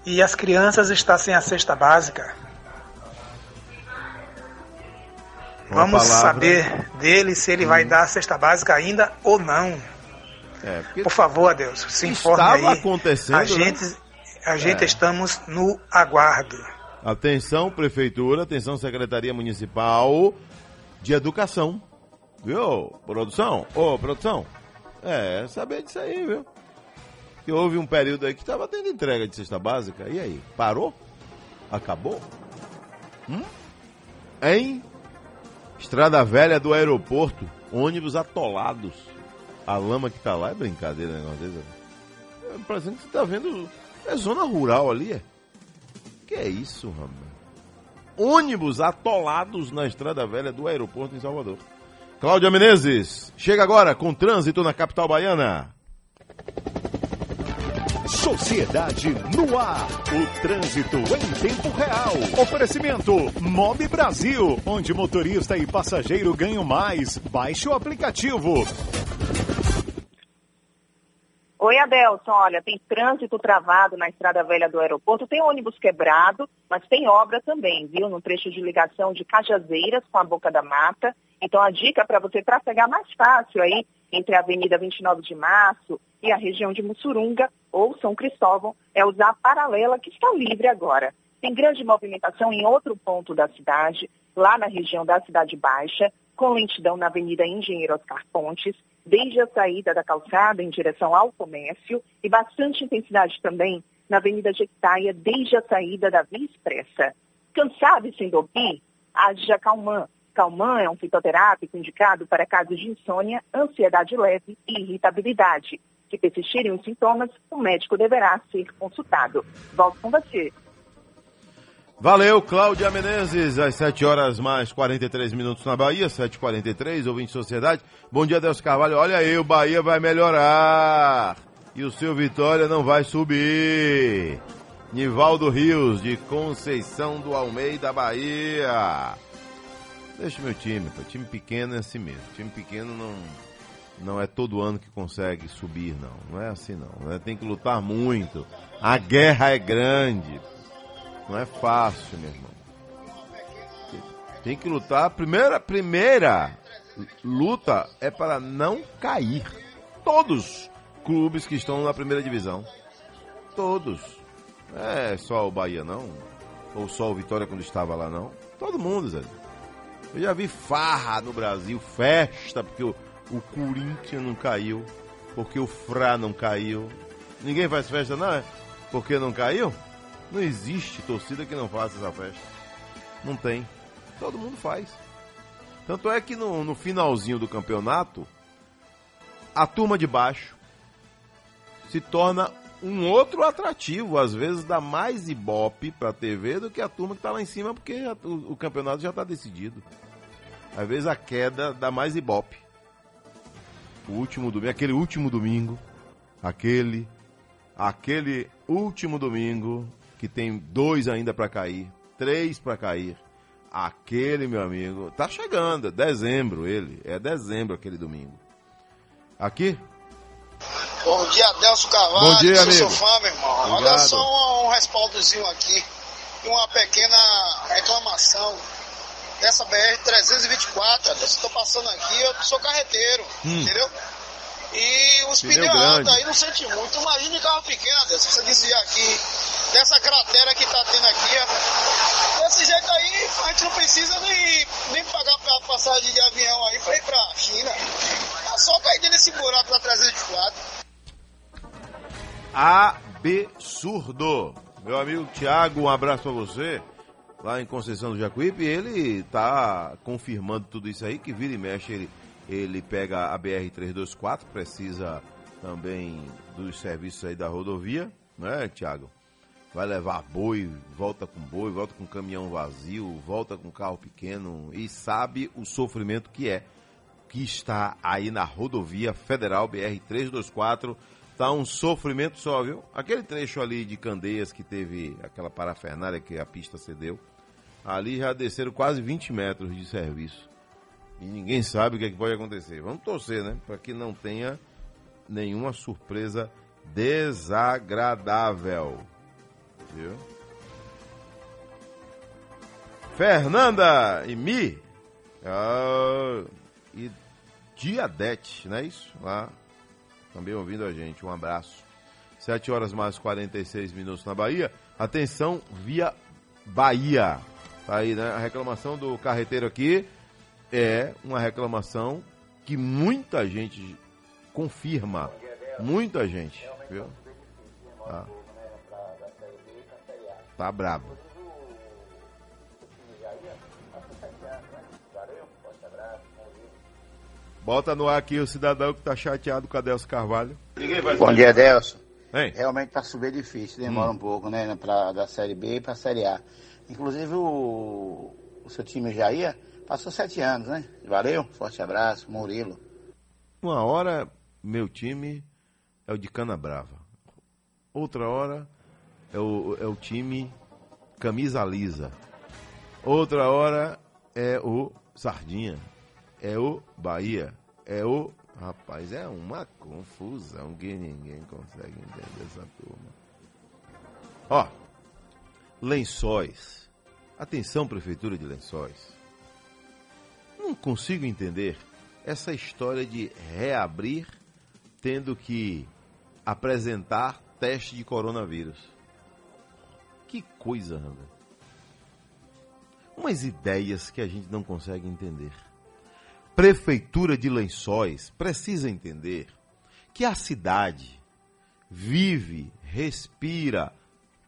[SPEAKER 20] e as crianças estão sem a cesta básica. Vamos palavra... saber dele se ele hum. vai dar a cesta básica ainda ou não. É, Por favor, Adeus, se informe aí.
[SPEAKER 1] acontecendo. A
[SPEAKER 20] né? gente, a gente é. estamos no aguardo.
[SPEAKER 1] Atenção, Prefeitura, atenção, Secretaria Municipal de Educação. Viu, produção? Ô, produção. É, saber disso aí, viu? Que houve um período aí que estava tendo entrega de cesta básica. E aí? Parou? Acabou? Hum? Em Estrada Velha do aeroporto, ônibus atolados. A lama que tá lá é brincadeira, negócio desse. É parecendo que você tá vendo. É zona rural ali, é? Que é isso, rapaz? Ônibus atolados na Estrada Velha do aeroporto em Salvador. Cláudia Menezes, chega agora com trânsito na capital baiana.
[SPEAKER 11] Sociedade no ar. O trânsito em tempo real. Oferecimento Mob Brasil, onde motorista e passageiro ganham mais. Baixe o aplicativo.
[SPEAKER 21] Oi, Adelson. Olha, tem trânsito travado na estrada velha do aeroporto, tem ônibus quebrado, mas tem obra também, viu? No trecho de ligação de Cajazeiras com a Boca da Mata. Então, a dica para você trafegar mais fácil aí entre a Avenida 29 de Março e a região de Mussurunga ou São Cristóvão é usar a paralela que está livre agora. Tem grande movimentação em outro ponto da cidade, lá na região da Cidade Baixa, com lentidão na Avenida Engenheiro Oscar Pontes, desde a saída da calçada em direção ao comércio e bastante intensidade também na Avenida Jequitaia, desde a saída da Via Expressa. Cansado e sem dormir? Haja Calman. Calman é um fitoterápico indicado para casos de insônia, ansiedade leve e irritabilidade. Se persistirem os sintomas, o médico deverá ser consultado. Volto com você.
[SPEAKER 1] Valeu, Cláudia Menezes, às 7 horas mais 43 minutos na Bahia, 7h43, ouvinte Sociedade. Bom dia, Deus Carvalho. Olha aí, o Bahia vai melhorar e o seu Vitória não vai subir. Nivaldo Rios, de Conceição do Almeida, Bahia. Deixa meu time, pô. time pequeno é assim mesmo. Time pequeno não, não é todo ano que consegue subir, não. Não é assim, não. Né? Tem que lutar muito. A guerra é grande. Não é fácil, meu irmão. Tem que lutar. Primeira, primeira luta é para não cair. Todos clubes que estão na primeira divisão. Todos. É só o Bahia, não. Ou só o Vitória quando estava lá, não. Todo mundo, Zé. Eu já vi farra no Brasil, festa, porque o, o Corinthians não caiu, porque o Fra não caiu. Ninguém faz festa, não é? Porque não caiu? Não existe torcida que não faça essa festa. Não tem. Todo mundo faz. Tanto é que no, no finalzinho do campeonato, a turma de baixo se torna um outro atrativo. Às vezes dá mais ibope pra TV do que a turma que tá lá em cima, porque o, o, campeonato já está decidido. Às vezes a queda dá mais ibope. O último domingo, aquele último domingo, aquele, aquele último domingo que tem dois ainda para cair, três para cair. Aquele, meu amigo, tá chegando, é dezembro ele, é dezembro aquele domingo. Aqui?
[SPEAKER 22] Bom dia, Adelso Carvalho,
[SPEAKER 1] Bom dia,
[SPEAKER 22] sou
[SPEAKER 1] amigo.
[SPEAKER 22] seu fã, meu irmão.
[SPEAKER 1] Obrigado.
[SPEAKER 22] Olha só um, um respaldozinho aqui e uma pequena reclamação dessa BR-324, Adelso. Estou passando aqui, eu sou carreteiro,
[SPEAKER 1] Hum.
[SPEAKER 22] entendeu? E os
[SPEAKER 1] Pneu
[SPEAKER 22] pneus altos aí não sente muito. Imagine carro pequeno, Adelso. Você desviar aqui dessa cratera que tá tendo aqui, ó. Desse jeito aí, a gente não precisa nem, nem pagar pra passagem de avião aí pra ir pra China. É só cair dentro desse buraco da 324.
[SPEAKER 1] Absurdo. Meu amigo Tiago, um abraço para você. Lá em Conceição do Jacuípe, ele tá confirmando tudo isso aí, que vira e mexe, ele, ele pega a BR-324, precisa também dos serviços aí da rodovia, né, Tiago? Vai levar boi, volta com boi, volta com caminhão vazio, volta com carro pequeno e sabe o sofrimento que é que está aí na rodovia federal BR-324. Tá um sofrimento só, viu? Aquele trecho ali de Candeias que teve aquela parafernália que a pista cedeu, ali já desceram quase 20 metros de serviço. E ninguém sabe o que, é que pode acontecer. Vamos torcer, né? Para que não tenha nenhuma surpresa desagradável. Viu? Fernanda e Mi. Ah, e Diadete, não é isso? Lá também ouvindo a gente. Um abraço. 7 horas mais 46 minutos na Bahia. Atenção, via Bahia. Tá aí, né? A reclamação do carreteiro aqui é uma reclamação que muita gente confirma. Muita gente, viu? Tá, tá brabo. Bota no ar aqui o cidadão que tá chateado com a Delcio Carvalho.
[SPEAKER 23] Bom dia, Delson.
[SPEAKER 1] Hein?
[SPEAKER 23] Realmente para subir é difícil, demora
[SPEAKER 1] Hum.
[SPEAKER 23] um pouco, né? Pra, da Série B para a Série A. Inclusive o, o seu time Jair passou sete anos, né? Valeu, forte abraço, Murilo.
[SPEAKER 1] Uma hora, meu time é o de Cana Brava. Outra hora é o, é o time Camisa Lisa. Outra hora é o Sardinha. É o Bahia. É o. Rapaz, é uma confusão que ninguém consegue entender essa turma. Ó, lençóis. Atenção, Prefeitura de Lençóis. Não consigo entender essa história de reabrir tendo que apresentar teste de coronavírus. Que coisa, Randa. Umas ideias que a gente não consegue entender. Prefeitura de Lençóis precisa entender que a cidade vive, respira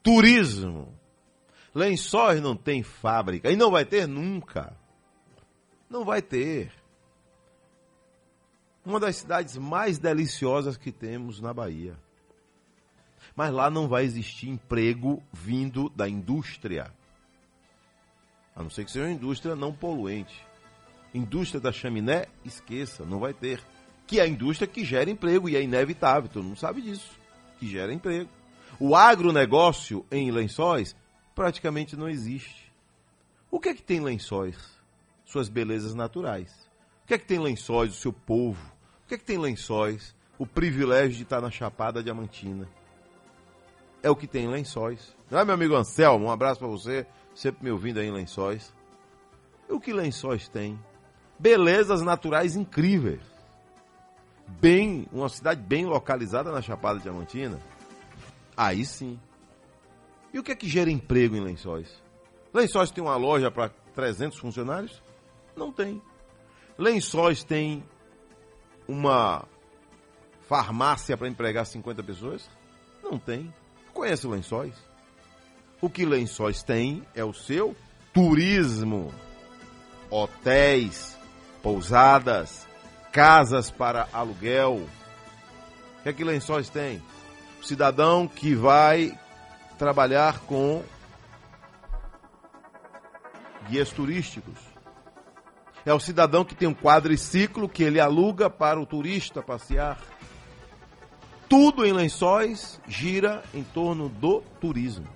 [SPEAKER 1] turismo. Lençóis não tem fábrica e não vai ter nunca. Não vai ter. Uma das cidades mais deliciosas que temos na Bahia. Mas lá não vai existir emprego vindo da indústria. A não ser que seja uma indústria não poluente. Indústria da chaminé, esqueça, não vai ter. Que é a indústria que gera emprego e é inevitável, todo mundo sabe disso. Que gera emprego. O agronegócio em lençóis praticamente não existe. O que é que tem lençóis? Suas belezas naturais. O que é que tem lençóis? O seu povo. O que é que tem lençóis? O privilégio de estar na Chapada Diamantina. É o que tem em lençóis. Não é, meu amigo Anselmo? Um abraço para você, sempre me ouvindo aí em lençóis. E o que lençóis tem? Belezas naturais incríveis. Bem, uma cidade bem localizada na Chapada Diamantina. Aí sim. E o que é que gera emprego em Lençóis? Lençóis tem uma loja para 300 funcionários? Não tem. Lençóis tem uma farmácia para empregar 50 pessoas? Não tem. Conhece Lençóis? O que Lençóis tem é o seu turismo. Hotéis, pousadas, casas para aluguel. O que é que Lençóis tem? O cidadão que vai trabalhar com guias turísticos. É o cidadão que tem um quadriciclo que ele aluga para o turista passear. Tudo em lençóis gira em torno do turismo.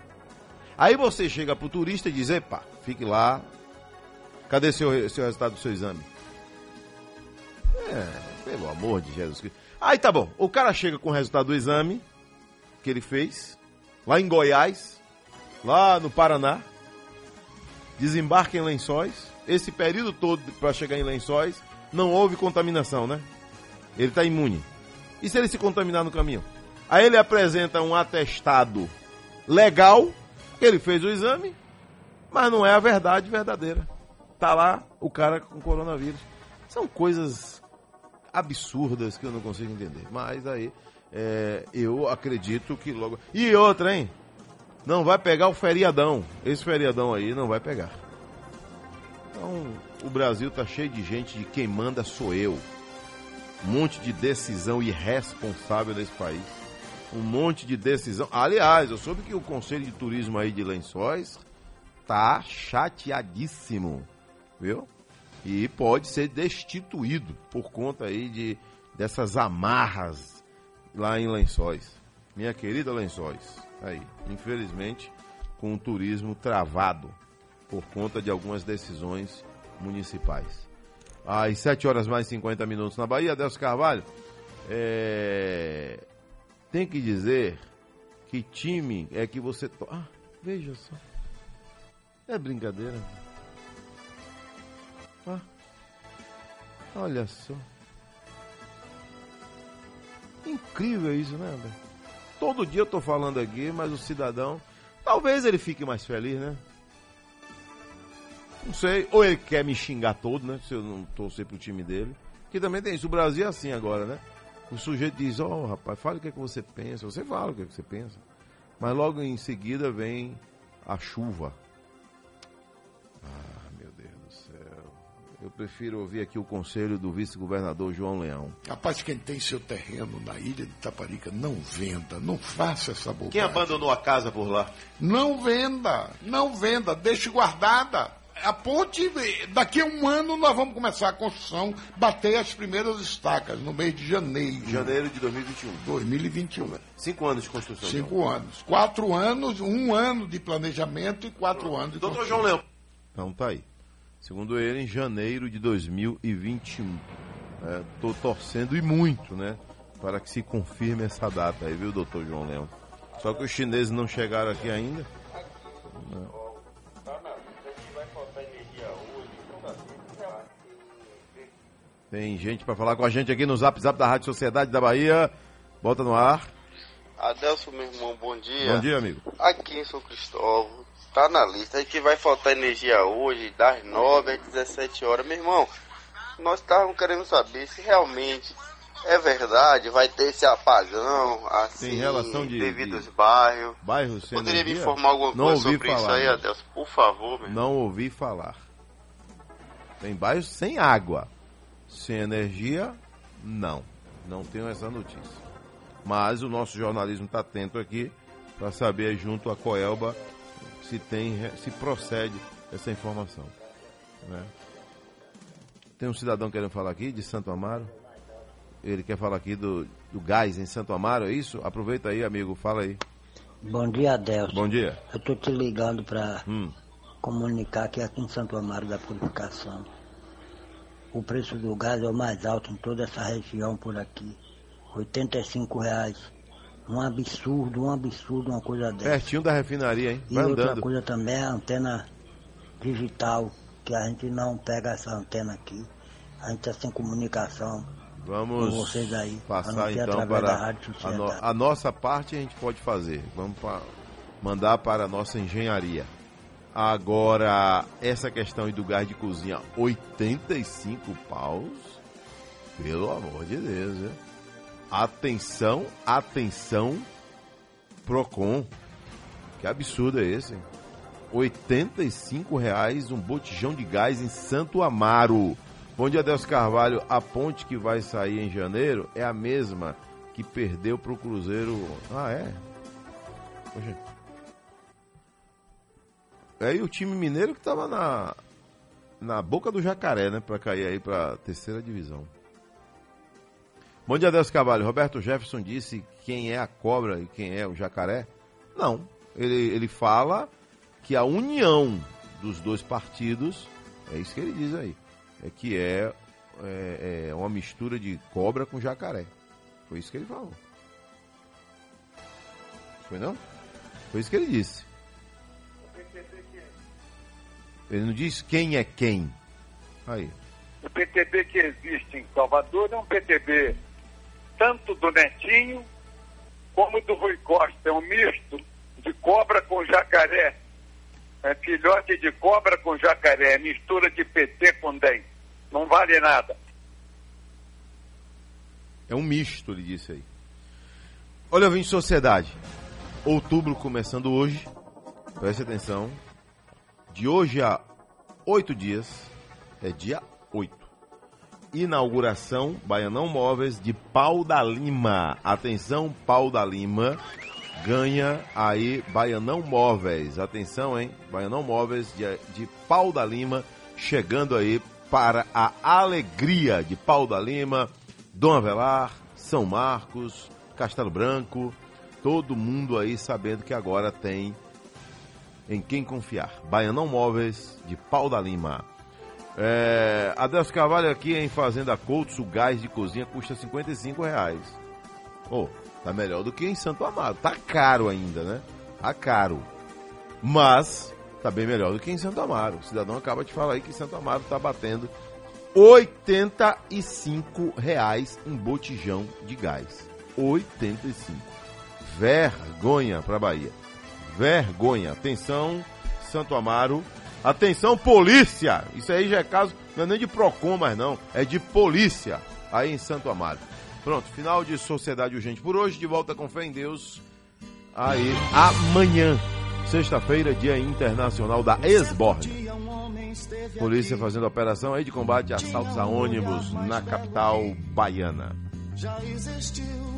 [SPEAKER 1] Aí você chega para o turista e diz: Epa, fique lá. Cadê seu, seu resultado do seu exame? É, pelo amor de Jesus Cristo. Aí tá bom. O cara chega com o resultado do exame que ele fez, lá em Goiás, lá no Paraná, desembarca em Lençóis. Esse período todo para chegar em Lençóis, não houve contaminação, né? Ele está imune. E se ele se contaminar no caminho? Aí ele apresenta um atestado legal, ele fez o exame, mas não é a verdade verdadeira. Tá lá o cara com coronavírus. São coisas absurdas que eu não consigo entender. Mas aí é, eu acredito que logo. E outra, hein? Não vai pegar o feriadão. Esse feriadão aí não vai pegar. Então, o Brasil tá cheio de gente de quem manda sou eu. Um monte de decisão irresponsável nesse país. Um monte de decisão. Aliás, eu soube que o Conselho de Turismo aí de Lençóis tá chateadíssimo, viu? E pode ser destituído por conta aí de dessas amarras lá em Lençóis. Minha querida Lençóis, aí, infelizmente, com o turismo travado por conta de algumas decisões municipais. Às 7 horas mais 50 minutos na Bahia, Adelso Carvalho. É... Tem que dizer que time é que você. Ah, veja só. É brincadeira. Ah, olha só. Incrível isso, né, André? Todo dia eu tô falando aqui, mas o cidadão. Talvez ele fique mais feliz, né? Não sei, ou ele quer me xingar todo, né? Se eu não torcer pro time dele. Que também tem isso. O Brasil é assim agora, né? O sujeito diz, ó, rapaz, fala o que, é que você pensa. Você fala o que, é que você pensa. Mas logo em seguida vem a chuva. Ah, meu Deus do céu. Eu prefiro ouvir aqui o conselho do vice-governador João Leão.
[SPEAKER 14] Rapaz, quem tem seu terreno na ilha de Taparica, não venda, não faça essa bobagem.
[SPEAKER 1] Quem abandonou a casa por lá?
[SPEAKER 14] Não venda, não venda, deixe guardada. A ponte, daqui a um ano nós vamos começar a construção, bater as primeiras estacas no mês de janeiro.
[SPEAKER 1] Janeiro de 2021.
[SPEAKER 14] 2021.
[SPEAKER 1] Cinco anos de construção.
[SPEAKER 14] Cinco anos. Quatro anos, um ano de planejamento e quatro anos de
[SPEAKER 1] Doutor. João Leão. Então tá aí. Segundo ele, em janeiro de 2021. Estou torcendo e muito, né? Para que se confirme essa data aí, viu, doutor João Leão? Só que os chineses não chegaram aqui ainda. Não. Tem gente para falar com a gente aqui no Zap Zap da Rádio Sociedade da Bahia. Bota no ar.
[SPEAKER 24] Adelson, meu irmão, bom dia.
[SPEAKER 1] Bom dia, amigo.
[SPEAKER 24] Aqui em São Cristóvão, tá na lista que vai faltar energia hoje, das 9 às 17 horas. Meu irmão, nós estávamos querendo saber se realmente é verdade, vai ter esse apagão, assim,
[SPEAKER 1] Tem relação de-
[SPEAKER 24] devido
[SPEAKER 1] de-
[SPEAKER 24] aos bairros.
[SPEAKER 1] Bairros sem
[SPEAKER 24] Poderia me
[SPEAKER 1] energia?
[SPEAKER 24] informar alguma
[SPEAKER 1] Não
[SPEAKER 24] coisa sobre isso
[SPEAKER 1] falar,
[SPEAKER 24] aí,
[SPEAKER 1] não.
[SPEAKER 24] Adelson? Por favor, meu
[SPEAKER 1] Não ouvi falar. Tem bairros sem água. Sem energia, não. Não tenho essa notícia. Mas o nosso jornalismo está atento aqui para saber junto à Coelba se tem, se procede essa informação. né? Tem um cidadão querendo falar aqui de Santo Amaro. Ele quer falar aqui do, do gás em Santo Amaro, é isso? Aproveita aí, amigo, fala aí.
[SPEAKER 25] Bom dia, Adelson.
[SPEAKER 1] Bom dia.
[SPEAKER 25] Eu tô te ligando para
[SPEAKER 1] Hum.
[SPEAKER 25] comunicar que aqui em Santo Amaro da Purificação o preço do gás é o mais alto em toda essa região por aqui. 85 reais. Um absurdo, um absurdo, uma coisa dessa.
[SPEAKER 1] Pertinho da refinaria, hein?
[SPEAKER 25] E
[SPEAKER 1] Vai
[SPEAKER 25] outra
[SPEAKER 1] andando.
[SPEAKER 25] coisa também é a antena digital, que a gente não pega essa antena aqui. A gente está sem comunicação
[SPEAKER 1] Vamos
[SPEAKER 25] com vocês aí.
[SPEAKER 1] passar então
[SPEAKER 25] através da
[SPEAKER 1] para
[SPEAKER 25] Rádio
[SPEAKER 1] a, no- a nossa parte a gente pode fazer. Vamos pa- mandar para a nossa engenharia. Agora, essa questão do gás de cozinha, 85 paus? Pelo amor de Deus, viu? Atenção, atenção, Procon. Que absurdo é esse? hein? 85 reais um botijão de gás em Santo Amaro. Bom dia, Deus Carvalho. A ponte que vai sair em janeiro é a mesma que perdeu para o Cruzeiro. Ah, é? Poxa. É aí o time mineiro que estava na, na boca do jacaré, né? Para cair aí para terceira divisão. Bom dia, Deus Carvalho. Roberto Jefferson disse quem é a cobra e quem é o jacaré. Não. Ele, ele fala que a união dos dois partidos, é isso que ele diz aí, é que é, é, é uma mistura de cobra com jacaré. Foi isso que ele falou. Foi não? Foi isso que ele disse. Ele não disse quem é quem. Aí.
[SPEAKER 26] O PTB que existe em Salvador é um PTB tanto do Netinho como do Rui Costa. É um misto de cobra com jacaré. É filhote de cobra com jacaré. É mistura de PT com DEM. Não vale nada.
[SPEAKER 1] É um misto, ele disse aí. Olha, eu vim de sociedade. Outubro começando hoje. Preste atenção. De hoje a oito dias. É dia 8. Inauguração Baianão Móveis de Pau da Lima. Atenção, Pau da Lima. Ganha aí Baianão Móveis. Atenção, hein? Baianão Móveis de, de Pau da Lima. Chegando aí para a alegria de Pau da Lima. Dom Avelar, São Marcos, Castelo Branco, todo mundo aí sabendo que agora tem em quem confiar. Baianão Móveis de Pau da Lima. É, Adelso Carvalho aqui em Fazenda Coutos, o gás de cozinha custa 55 reais. Oh, tá melhor do que em Santo Amaro. Tá caro ainda, né? Tá caro. Mas tá bem melhor do que em Santo Amaro. O cidadão acaba de falar aí que Santo Amaro tá batendo 85 reais um botijão de gás. 85. Vergonha para Bahia. Vergonha. Atenção, Santo Amaro. Atenção, polícia! Isso aí já é caso, não é nem de PROCON mais não, é de polícia, aí em Santo Amaro. Pronto, final de Sociedade Urgente por hoje, de volta com fé em Deus. Aí, amanhã, sexta-feira, Dia Internacional da Esborne. Polícia fazendo operação aí de combate a assaltos a ônibus na capital baiana.
[SPEAKER 4] já existiu.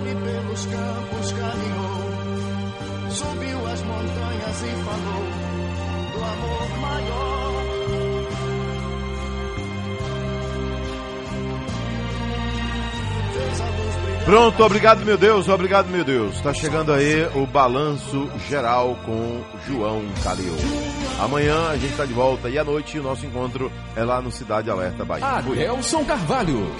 [SPEAKER 4] Ele pelos campos caminhou, subiu as montanhas e falou do amor maior.
[SPEAKER 1] Pronto, obrigado meu Deus, obrigado meu Deus. Está chegando aí o balanço geral com João Calil. Amanhã a gente está de volta e à noite o nosso encontro é lá no Cidade Alerta Bahia.
[SPEAKER 3] Adelson Carvalho.